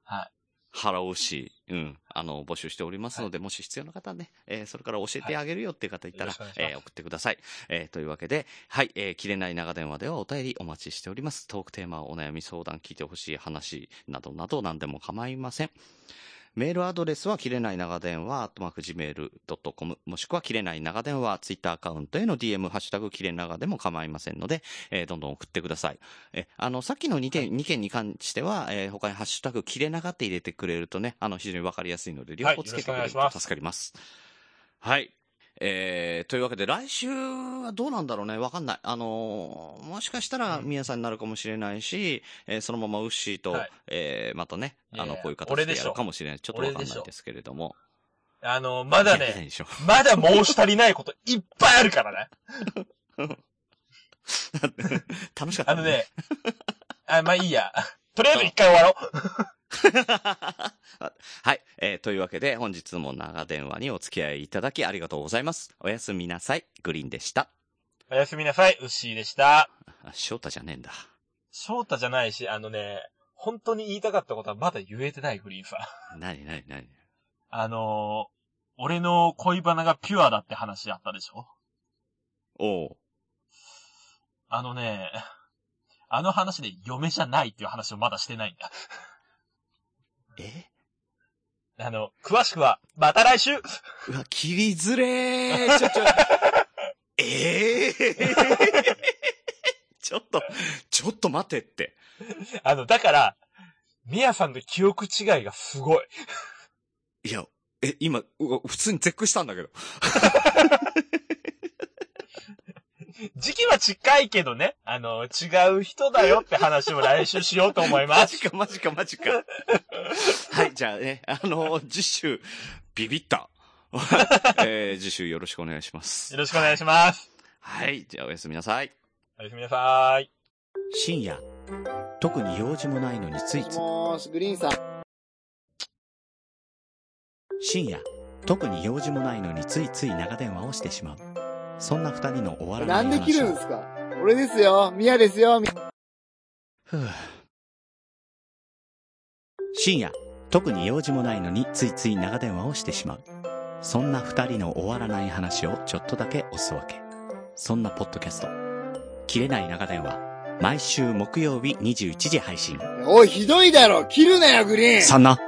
はい。ハロー牛、うん、あの、募集しておりますので、もし必要な方はね、えーそれから教えてあげるよっていう方いたら、はいえー送ってください。えーというわけで、はい、えー切れない長電話ではお便りお待ちしております。トークテーマ、お悩み相談、聞いてほしい話などなど何でも構いません。メールアドレスは、切れない長電話、アットマーク gmail.com、もしくは、切れない長電話、ツイッターアカウントへの DM、ハッシュタグ、切れ長でも構いませんので、えーどんどん送ってください。え、あの、さっきの2件、二件に関しては、えー他にハッシュタグ、切れ長って入れてくれるとね、あの、非常にわかりやすいので、両方つけてくれると助かります。はい。えー、というわけで、来週はどうなんだろうね。わかんない。あのーもしかしたら、うん宮さんになるかもしれないし、えーそのままウッシーと、はいえーまたね、あの、こういう形俺でやるかもしれない。ちょっとわかんないですけれども。あのー、まだね、まだ申し足りないこといっぱいあるからね。[laughs] 楽しかった、あのね、あ、まあいいや。とりあえず一回終わろう。[laughs] はい。えーというわけで、本日も長電話にお付き合いいただきありがとうございます。おやすみなさい。グリーンでした。おやすみなさい、ウッシーでした。あ、翔太じゃねえんだ。翔太じゃないし、あのね、本当に言いたかったことはまだ言えてない、グリーンさん。なになになにあのー、俺の恋バナがピュアだって話あったでしょ？おう。あのね、あの話で嫁じゃないっていう話をまだしてないんだ。え？あの、詳しくは、また来週うわ、切りづれー。ちょ、ち [laughs] ょ、え [laughs] えちょっと、ちょっと待てって。あの、だから、ミヤさんの記憶違いがすごい。いや、え、今、普通に絶句したんだけど。[laughs] 時期は近いけどね、あの、違う人だよって話を来週しようと思います。[laughs] マジか、マジか、マジか。[laughs] はい、じゃあね、あの、次週、ビビった。[laughs] えー、次週よろしくお願いしますよ。ろしくお願いします。はい、じゃあおやすみなさい。おやすみなさい。深夜、特に用事もないのについつい。もーし、グリーンさん。深夜、特に用事もないのについつい長電話をしてしまう。そんな二人の終わらなないんで話を切るんですか？俺ですよ。ミヤですよ。みふう深夜、特に用事もないのについつい長電話をしてしまう。そんな二人の終わらない話をちょっとだけおすわけ。そんなポッドキャスト、切れない長電話、毎週木曜日21時配信。おい、ひどいだろ切るなよ、グリーンそんな、